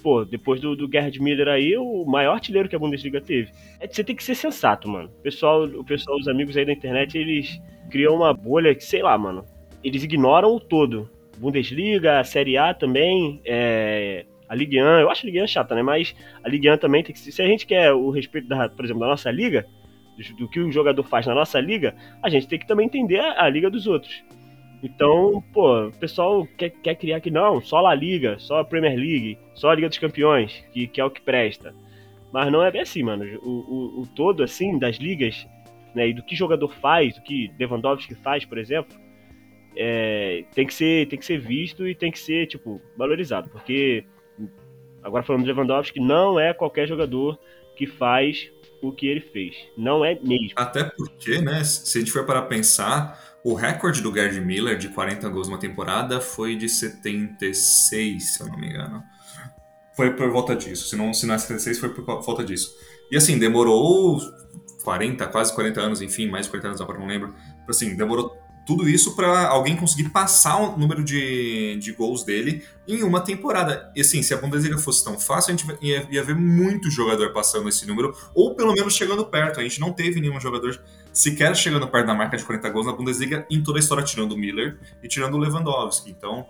[SPEAKER 3] Pô, depois do, do Gerhard Miller aí, o maior artilheiro que a Bundesliga teve. É, você tem que ser sensato, mano. O pessoal, o pessoal, os amigos aí da internet, eles criam uma bolha que, sei lá, mano. Eles ignoram o todo. Bundesliga, a Série A também, é, a Ligue 1, eu acho a Ligue 1 chata, né? Mas a Ligue 1 também tem que se a gente quer o respeito da, por exemplo, da nossa liga, do, do que o jogador faz na nossa liga, a gente tem que também entender a, a liga dos outros. Então, pô, o pessoal quer, quer criar que não, só a Liga, só a Premier League, só a Liga dos Campeões, que, que é o que presta. Mas não é bem assim, mano. O, o, o todo, assim, das ligas, né, e do que jogador faz, do que Lewandowski faz, por exemplo, é, tem, que ser, tem que ser visto e tem que ser, tipo, valorizado. Porque, agora falando de Lewandowski, não é qualquer jogador que faz o que ele fez. Não é mesmo.
[SPEAKER 1] Até porque, né, se a gente for para pensar, o recorde do Gerd Miller de 40 gols numa temporada foi de 76, se eu não me engano. Foi por volta disso. Se não, se não é 76, foi por volta disso. E assim, demorou 40, quase 40 anos, enfim, mais de 40 anos agora não lembro. Assim, demorou tudo isso para alguém conseguir passar o número de, de gols dele em uma temporada. E assim, se a Bundesliga fosse tão fácil, a gente ia, ia ver muito jogador passando esse número, ou pelo menos chegando perto. A gente não teve nenhum jogador sequer chegando perto da marca de 40 gols na Bundesliga em toda a história, tirando o Miller e tirando o Lewandowski. Então,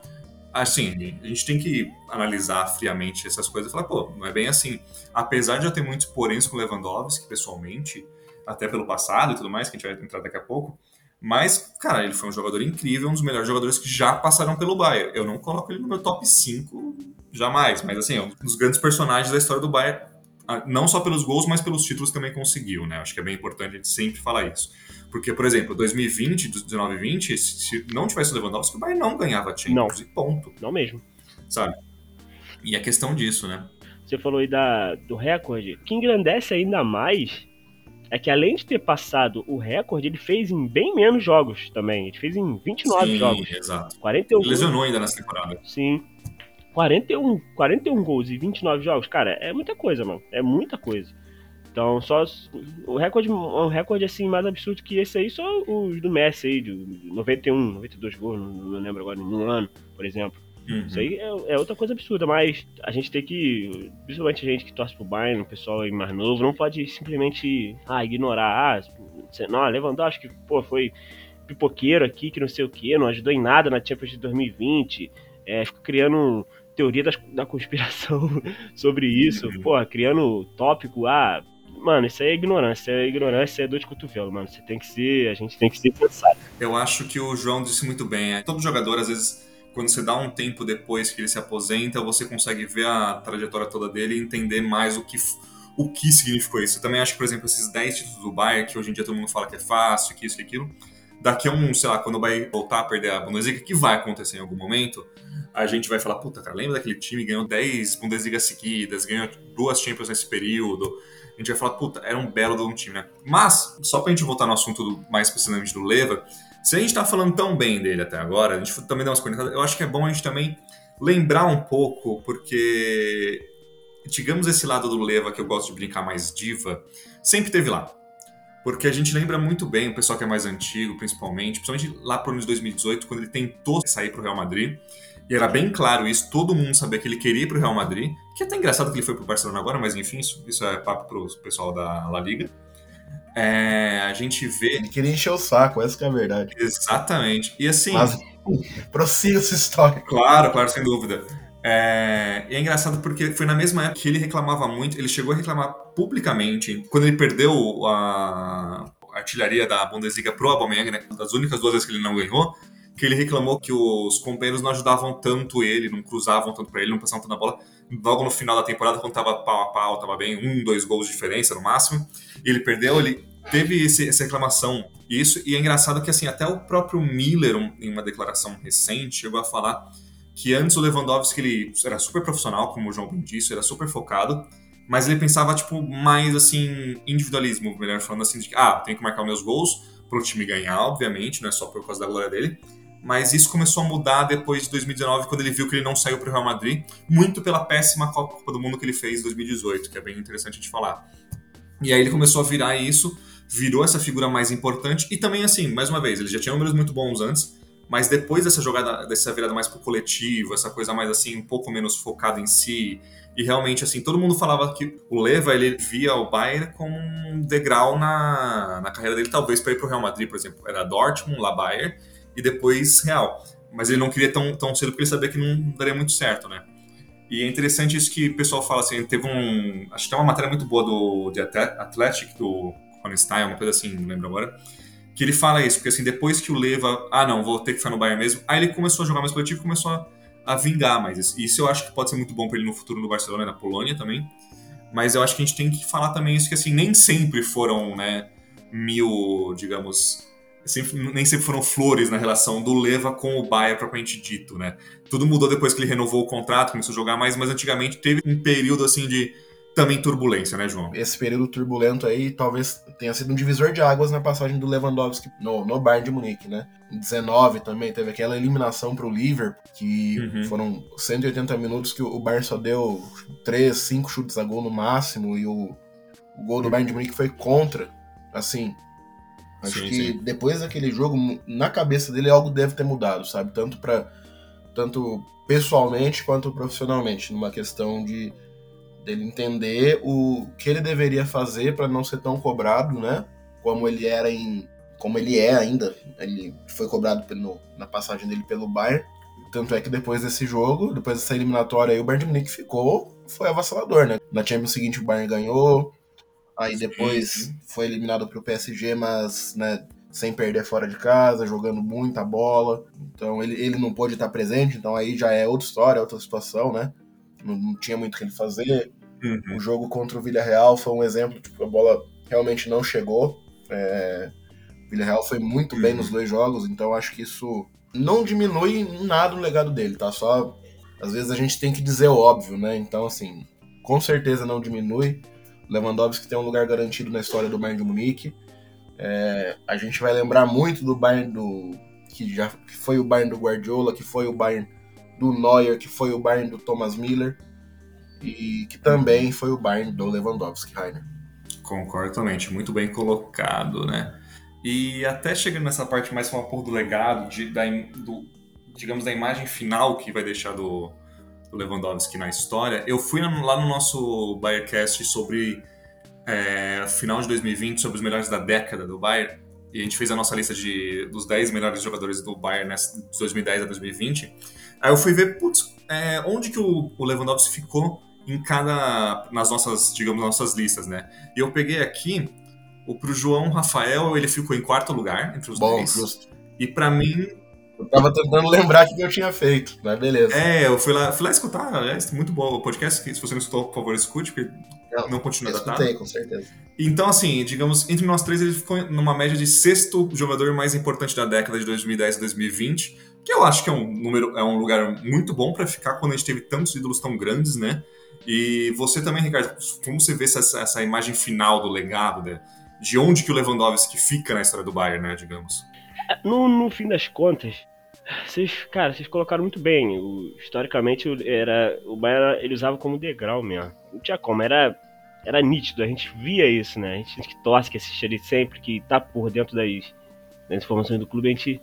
[SPEAKER 1] assim, a gente tem que analisar friamente essas coisas e falar, pô, não é bem assim. Apesar de eu ter muitos poréns com o Lewandowski, pessoalmente, até pelo passado e tudo mais, que a gente vai entrar daqui a pouco, mas, cara, ele foi um jogador incrível, um dos melhores jogadores que já passaram pelo Bayern. Eu não coloco ele no meu top 5 jamais, mas assim, é um dos grandes personagens da história do Bayern, ah, não só pelos gols, mas pelos títulos também conseguiu, né? Acho que é bem importante a gente sempre falar isso. Porque, por exemplo, 2020, 19 20, se não tivesse o Lewandowski, o Bayern não ganhava Champions não. e ponto.
[SPEAKER 3] Não mesmo.
[SPEAKER 1] Sabe? E a é questão disso, né?
[SPEAKER 3] Você falou aí da, do recorde. Que engrandece ainda mais é que além de ter passado o recorde, ele fez em bem menos jogos também. Ele fez em 29 Sim, jogos.
[SPEAKER 1] Exato.
[SPEAKER 3] 41
[SPEAKER 1] ele lesionou ainda nessa temporada.
[SPEAKER 3] Sim. 41, 41 gols e 29 jogos, cara, é muita coisa, mano. É muita coisa. Então, só o recorde, um recorde assim mais absurdo que esse aí, só os do Messi aí, de 91, 92 gols, não, lembro agora, em um ano, por exemplo. Uhum. Isso aí é, é, outra coisa absurda, mas a gente tem que, principalmente a gente que torce pro Bayern, o pessoal aí mais novo, não pode simplesmente ah, ignorar, ah, não, Lewandowski, pô, foi pipoqueiro aqui, que não sei o que, não ajudou em nada na Champions de 2020, é, ficou criando teoria das, da conspiração [laughs] sobre isso, uhum. pô, criando tópico, ah, mano, isso aí é ignorância, é ignorância, é dor de cotovelo, mano, você tem que ser, a gente tem que ser pensado.
[SPEAKER 1] Eu acho que o João disse muito bem, é, todo jogador, às vezes, quando você dá um tempo depois que ele se aposenta, você consegue ver a trajetória toda dele e entender mais o que, o que significou isso. Eu também acho que, por exemplo, esses 10 títulos do Bayern, que hoje em dia todo mundo fala que é fácil, que isso, que aquilo, daqui a um, sei lá, quando vai voltar a perder a Bundesliga, que vai acontecer em algum momento, a gente vai falar, puta, cara, lembra daquele time que ganhou 10 Bundesliga seguidas, ganhou duas Champions nesse período, a gente vai falar, puta, era um belo de um time, né? Mas, só pra gente voltar no assunto mais especificamente do Leva, se a gente está falando tão bem dele até agora, a gente também dá umas conectadas, eu acho que é bom a gente também lembrar um pouco, porque, digamos, esse lado do Leva que eu gosto de brincar mais diva, sempre teve lá. Porque a gente lembra muito bem, o pessoal que é mais antigo, principalmente, principalmente lá pro ano de 2018, quando ele tentou sair pro Real Madrid, e era bem claro isso, todo mundo sabia que ele queria ir pro Real Madrid, que é até engraçado que ele foi pro Barcelona agora, mas enfim, isso, isso é papo pro pessoal da La Liga. É, a gente vê.
[SPEAKER 2] Ele queria encher o saco, essa é a verdade.
[SPEAKER 1] Exatamente. E assim.
[SPEAKER 2] Mas prossiga essa história.
[SPEAKER 1] Claro, claro, sem dúvida. É, e é engraçado porque foi na mesma época que ele reclamava muito, ele chegou a reclamar publicamente, quando ele perdeu a artilharia da Bundesliga pro Aubameyang, né, das únicas duas vezes que ele não ganhou, que ele reclamou que os companheiros não ajudavam tanto ele, não cruzavam tanto para ele, não passavam tanto na bola. Logo no final da temporada, quando tava pau a pau, tava bem, um, dois gols de diferença no máximo, e ele perdeu, ele teve esse, essa reclamação. Isso, e é engraçado que assim, até o próprio Miller, em uma declaração recente, chegou a falar que antes o Lewandowski ele era super profissional, como o João bem disse, era super focado, mas ele pensava tipo mais assim individualismo, melhor falando assim, de que ah, tem que marcar meus gols para o time ganhar, obviamente, não é só por causa da glória dele. Mas isso começou a mudar depois de 2019, quando ele viu que ele não saiu para o Real Madrid, muito pela péssima Copa do Mundo que ele fez em 2018, que é bem interessante de falar. E aí ele começou a virar isso, virou essa figura mais importante. E também assim, mais uma vez, ele já tinha números muito bons antes, mas depois dessa jogada, dessa virada mais pro coletivo, essa coisa mais assim, um pouco menos focada em si, e realmente assim, todo mundo falava que o Leva, ele via o Bayern como um degrau na, na carreira dele, talvez para ir pro Real Madrid, por exemplo, era Dortmund, lá Bayern, e depois Real. Mas ele não queria tão, tão cedo porque ele sabia que não daria muito certo, né? E é interessante isso que o pessoal fala assim, teve um, acho que tem uma matéria muito boa do The Athletic, do Honestein, uma coisa assim, não lembro agora, que ele fala isso, porque assim, depois que o Leva, ah não, vou ter que ficar no Bayern mesmo, aí ele começou a jogar mais coletivo, começou a, a vingar mais. Isso, isso eu acho que pode ser muito bom para ele no futuro no Barcelona e na Polônia também. Mas eu acho que a gente tem que falar também isso, que assim, nem sempre foram, né, mil, digamos, sempre, nem sempre foram flores na relação do Leva com o Bayern propriamente dito, né? Tudo mudou depois que ele renovou o contrato, começou a jogar mais, mas antigamente teve um período assim de também turbulência, né, João?
[SPEAKER 2] Esse período turbulento aí talvez tenha sido um divisor de águas na passagem do Lewandowski no, no Bayern de Munique, né? Em 19 também teve aquela eliminação para o Liverpool, que uhum. foram 180 minutos que o Bayern só deu 3, 5 chutes a gol no máximo e o, o gol do Bayern de Munique foi contra. Assim, acho sim, que sim. depois daquele jogo, na cabeça dele algo deve ter mudado, sabe? Tanto para tanto pessoalmente quanto profissionalmente, numa questão de dele entender o que ele deveria fazer para não ser tão cobrado, né? Como ele era em, como ele é ainda. Ele foi cobrado pelo, na passagem dele pelo Bayern. Tanto é que depois desse jogo, depois dessa eliminatória aí, o Bayern de Munique ficou, foi avassalador, né? Na Champions seguinte o Bayern ganhou, aí depois foi eliminado pro PSG, mas, né, sem perder fora de casa, jogando muita bola. Então ele, ele não pôde estar presente, então aí já é outra história, outra situação, né? Não, não tinha muito o que ele fazer. Uhum. O jogo contra o Villarreal foi um exemplo, tipo, a bola realmente não chegou. É, o Villarreal foi muito uhum. bem nos dois jogos, então acho que isso não diminui nada o legado dele, tá? Só às vezes a gente tem que dizer o óbvio, né? Então, assim, com certeza não diminui. Lewandowski tem um lugar garantido na história do Bayern de Munique. É, a gente vai lembrar muito do Bayern do que já que foi o Bayern do Guardiola, que foi o Bayern do Neuer, que foi o Bayern do Thomas Miller e que também foi o Bayern do Lewandowski, Rainer.
[SPEAKER 1] Concordo totalmente, muito bem colocado, né? E até chegando nessa parte mais uma pouco do legado, de, da, do, digamos, da imagem final que vai deixar do Lewandowski na história, eu fui lá no nosso Bayercast sobre é, final de 2020, sobre os melhores da década do Bayern, e a gente fez a nossa lista de, dos 10 melhores jogadores do Bayern né, de 2010 a 2020. Aí eu fui ver, putz, é, onde que o, o Lewandowski ficou em cada nas nossas, digamos, nossas listas, né? E eu peguei aqui o pro João Rafael, ele ficou em quarto lugar entre os
[SPEAKER 2] Bom,
[SPEAKER 1] dois.
[SPEAKER 2] justo.
[SPEAKER 1] E para mim,
[SPEAKER 2] Eu tava tentando lembrar o que eu tinha feito, mas beleza.
[SPEAKER 1] é, eu fui lá, fui lá escutar, aliás, muito bom o podcast, se você não escutou, por favor, escute, porque não continua
[SPEAKER 2] eu
[SPEAKER 1] datado.
[SPEAKER 2] escutei, com certeza.
[SPEAKER 1] Então, assim, digamos, entre nós três, ele ficou numa média de sexto jogador mais importante da década de 2010 a 2020, que eu acho que é um número, é um lugar muito bom pra ficar quando a gente teve tantos ídolos tão grandes, né? E você também, Ricardo, como você vê essa, essa imagem final do legado, né? De onde que o Lewandowski fica na história do Bayern, né, digamos?
[SPEAKER 3] No, no fim das contas, vocês, cara, vocês colocaram muito bem. O- historicamente, era, o Bayern ele usava como degrau mesmo. Não tinha como, era, era nítido, a gente via isso, né? A gente que torce, que assiste ali sempre, que tá por dentro das, das informações do clube, a gente,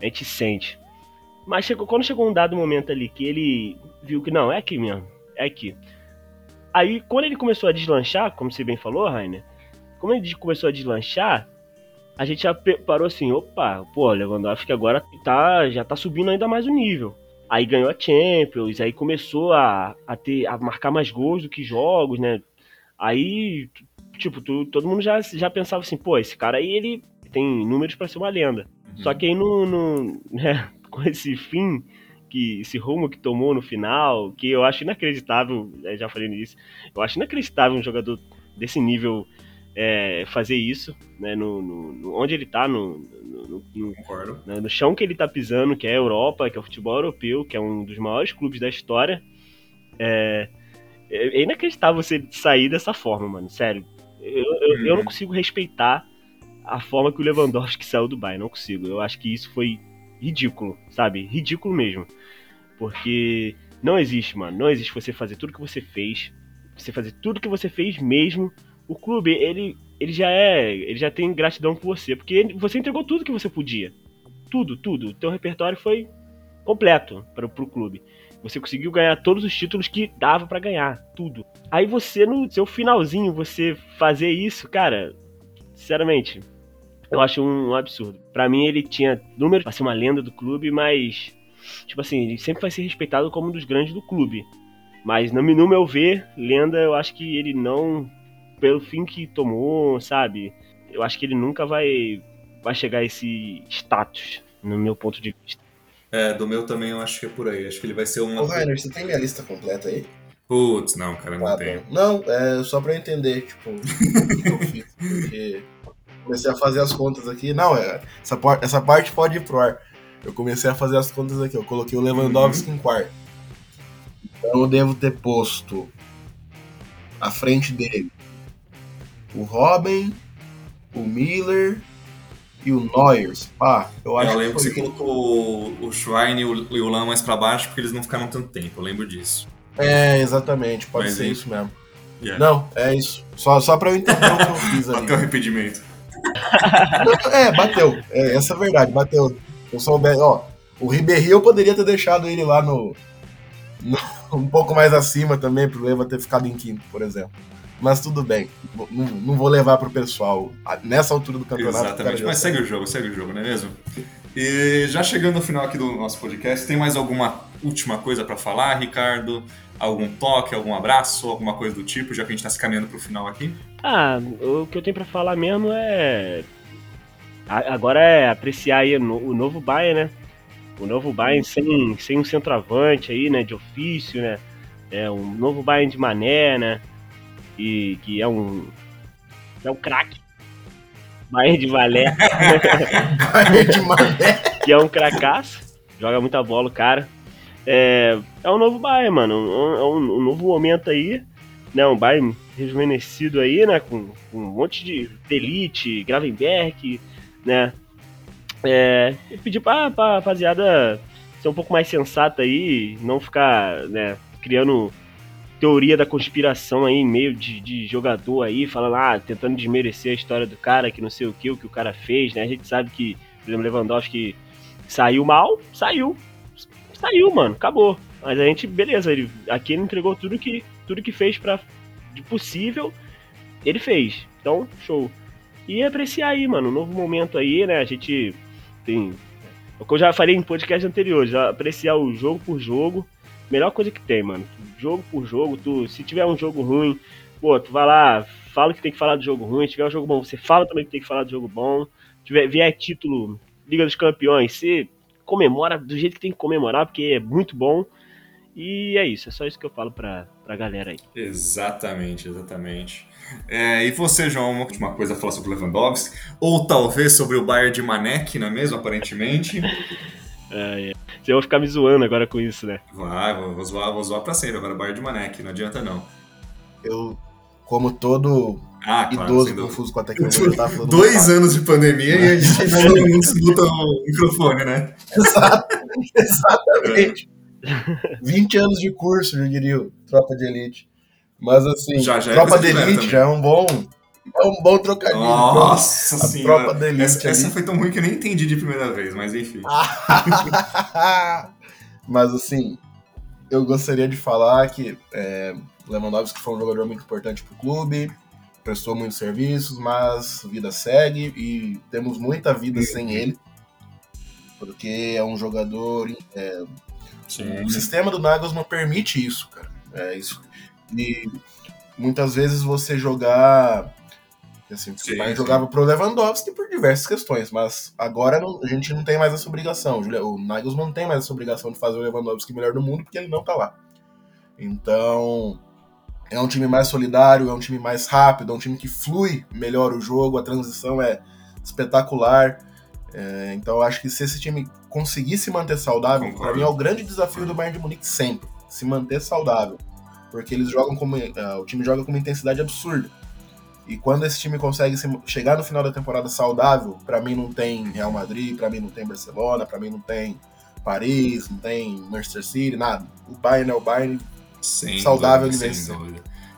[SPEAKER 3] a gente sente. Mas chegou, quando chegou um dado momento ali que ele viu que não, é aqui mesmo, é aqui. Aí, quando ele começou a deslanchar, como você bem falou, Rainer, como ele começou a deslanchar, a gente já parou assim, opa, pô, Lewandowski agora tá, já tá subindo ainda mais o nível. Aí ganhou a Champions, aí começou a, a, ter, a marcar mais gols do que jogos, né? Aí, tipo, tu- todo mundo já, já pensava assim, pô, esse cara aí, ele tem números pra ser uma lenda. Só que aí no, no- [laughs] né, com esse fim, que esse rumo que tomou no final, que eu acho inacreditável, né, já falei nisso, eu acho inacreditável um jogador desse nível é, fazer isso, né, no, no- no- onde ele tá, no, no- né, no chão que ele tá pisando, que é a Europa, que é o futebol europeu, que é um dos maiores clubes da história. É, é é inacreditável você sair dessa forma, mano, sério. Eu, eu, eu não consigo respeitar a forma que o Lewandowski saiu do Bayern, não consigo. Eu acho que isso foi ridículo, sabe? Ridículo mesmo. Porque não existe, mano, não existe você fazer tudo que você fez, você fazer tudo que você fez mesmo. O clube, ele, ele já é, ele já tem gratidão por você, porque ele- você entregou tudo que você podia. Tudo, tudo. O teu repertório foi completo para pro clube. Você conseguiu ganhar todos os títulos que dava pra ganhar, tudo. Aí você no seu finalzinho você fazer isso, cara, sinceramente, eu acho um, absurdo. Pra mim ele tinha números pra ser uma lenda do clube, mas tipo assim, ele sempre vai ser respeitado como um dos grandes do clube. Mas no, no meu ver, lenda, eu acho que ele não pelo fim que tomou, sabe? Eu acho que ele nunca vai vai chegar a esse status, no meu ponto de vista.
[SPEAKER 1] É, do meu também eu acho que é por aí. Acho que ele vai ser um.
[SPEAKER 2] Ô, Rainer, você tem minha lista completa aí?
[SPEAKER 1] Putz, não, cara, não
[SPEAKER 2] Ah,
[SPEAKER 1] tem.
[SPEAKER 2] tá. Não, é só pra eu entender, tipo, o que eu fiz. [laughs] Porque comecei a fazer as contas aqui. Não, é, essa, por- essa parte pode ir pro ar. Eu comecei a fazer as contas aqui. Eu coloquei o Lewandowski em quarto. Então eu devo ter posto à frente dele o Robin, o Miller e o Neuer. Pá, eu acho
[SPEAKER 1] eu lembro que
[SPEAKER 2] que
[SPEAKER 1] você
[SPEAKER 2] foi...
[SPEAKER 1] colocou o- Schwein e o, e o Lan mais pra baixo porque eles não ficaram tanto tempo, eu lembro disso.
[SPEAKER 2] É, exatamente, pode
[SPEAKER 1] Mas
[SPEAKER 2] ser isso mesmo.
[SPEAKER 1] Yeah.
[SPEAKER 2] Não, é isso. Só, só pra eu entender o que eu fiz ali.
[SPEAKER 1] O arrependimento.
[SPEAKER 2] É, bateu. É, essa é a verdade, bateu. Eu soube, ó, o Ribéry eu poderia ter deixado ele lá no, no- um pouco mais acima também, pro Leva ter ficado em quinto, por exemplo. Mas tudo bem, não, não vou levar pro pessoal. Nessa altura do campeonato. o
[SPEAKER 1] Exatamente. Mas segue o jogo, segue o jogo, não é mesmo? E já chegando ao final aqui do nosso podcast, tem mais alguma última coisa pra falar, Ricardo? Algum toque, algum abraço, alguma coisa do tipo, já que a gente tá se caminhando pro final aqui?
[SPEAKER 3] Ah, o que eu tenho pra falar mesmo é. Agora é apreciar aí o o novo Bayern, né? O novo Bayern sem, sem um centroavante aí, né? De ofício, né? É um novo Bayern de Mané, né? E que é um. É um craque. Bayern de Valé, [laughs]
[SPEAKER 2] Bayern de Mané.
[SPEAKER 3] que é um cracaço. Joga muita bola, o cara. É, é um novo Bayern, mano. Um- É um, um novo momento aí. Né, um Bayern rejuvenescido aí, né? Com, com um monte de Elite, Gravenberg, né? É, e pedir pra, pra rapaziada ser um pouco mais sensata aí, não ficar, né, criando teoria da conspiração aí, meio de, de jogador aí, falando, ah, tentando desmerecer a história do cara, que não sei o que, o que o cara fez, né? A gente sabe que, por exemplo, Lewandowski Saiu mal, saiu. Saiu, mano, acabou. Mas a gente, beleza, ele, aqui ele entregou tudo que, tudo que fez para de possível, ele fez. Então, show. E apreciar aí, mano, um novo momento aí, né? A gente tem. O que eu já falei em podcast anterior, já apreciar o jogo por jogo. Melhor coisa que tem, mano. Jogo por jogo, tu, se tiver um jogo ruim, pô, tu vai lá, fala que tem que falar do jogo ruim, se tiver um jogo bom, você fala também que tem que falar do jogo bom. Se tiver, vier título Liga dos Campeões, você comemora do jeito que tem que comemorar, porque é muito bom. E é isso, é só isso que eu falo pra, pra galera aí.
[SPEAKER 1] Exatamente, exatamente. É, e você, João, uma última coisa a falar sobre o Lewandowski? Ou talvez sobre o Bayern de Manek, não é mesmo, aparentemente? [laughs]
[SPEAKER 3] é, é. Você vai ficar me zoando agora com isso, né?
[SPEAKER 1] Vai, vou, vou zoar, vou zoar pra sempre, agora o Bayern de Manek, não adianta não.
[SPEAKER 2] Eu, como todo ah, claro, idoso confuso com a tecnologia, tá falando [laughs]
[SPEAKER 1] Dois anos de pandemia e a gente [laughs] não, se luta o microfone, né?
[SPEAKER 2] Exato, [laughs] exatamente. 20 anos de curso, eu diria, tropa de elite. Mas assim, já, já é tropa de elite já é um bom. É um bom trocadilho.
[SPEAKER 1] Nossa a senhora. tropa de elite. Essa, essa, foi tão ruim que eu nem entendi de primeira vez, mas enfim. [laughs]
[SPEAKER 2] mas assim, eu gostaria de falar que é, Lewandowski foi um jogador muito importante para o clube, prestou muitos serviços, mas a vida segue e temos muita vida sem ele, porque é um jogador é, Sim. O sistema do Nagelsmann permite isso, cara. É isso. E muitas vezes você jogar. Assim, sim, o Bayern jogava pro Lewandowski por diversas questões, mas agora não, a gente não tem mais essa obrigação. O Nagelsmann não tem mais essa obrigação de fazer o Lewandowski melhor do mundo porque ele não tá lá. Então, é um time mais solidário, é um time mais rápido, é um time que flui melhor o jogo, a transição é espetacular. É, então eu acho que se esse time conseguir se manter saudável, para mim é o grande desafio do Bayern de Munique sempre, se manter saudável. Porque eles jogam como. Uh, o time joga com uma intensidade absurda. E quando esse time consegue se, chegar no final da temporada saudável, para mim não tem Real Madrid, para mim não tem Barcelona, para mim não tem Paris, não tem Manchester City, nada. O Bayern é o Bayern sem saudável dúvida, ele vence.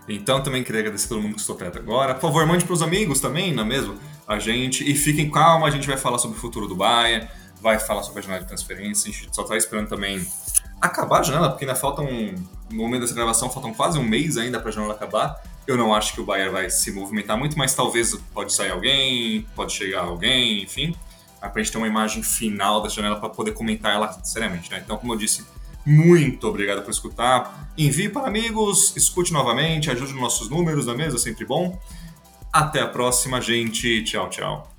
[SPEAKER 1] Então também queria agradecer todo mundo que estou perto agora. Por favor, mande para os amigos também, não é mesmo? A gente. E fiquem calma, a gente vai falar sobre o futuro do Bayern, vai falar sobre a janela de transferência. A gente só está esperando também acabar a janela, porque ainda falta um. No momento dessa gravação, faltam quase um mês ainda para a janela acabar. Eu não acho que o Bayern vai se movimentar muito, mas talvez pode sair alguém, pode chegar alguém, enfim. Para a gente ter uma imagem final da janela para poder comentar ela seriamente, né? Então, como eu disse, muito obrigado por escutar. Envie para amigos, escute novamente, ajude nos nossos números na mesa, sempre bom. Até a próxima, gente. Tchau, tchau.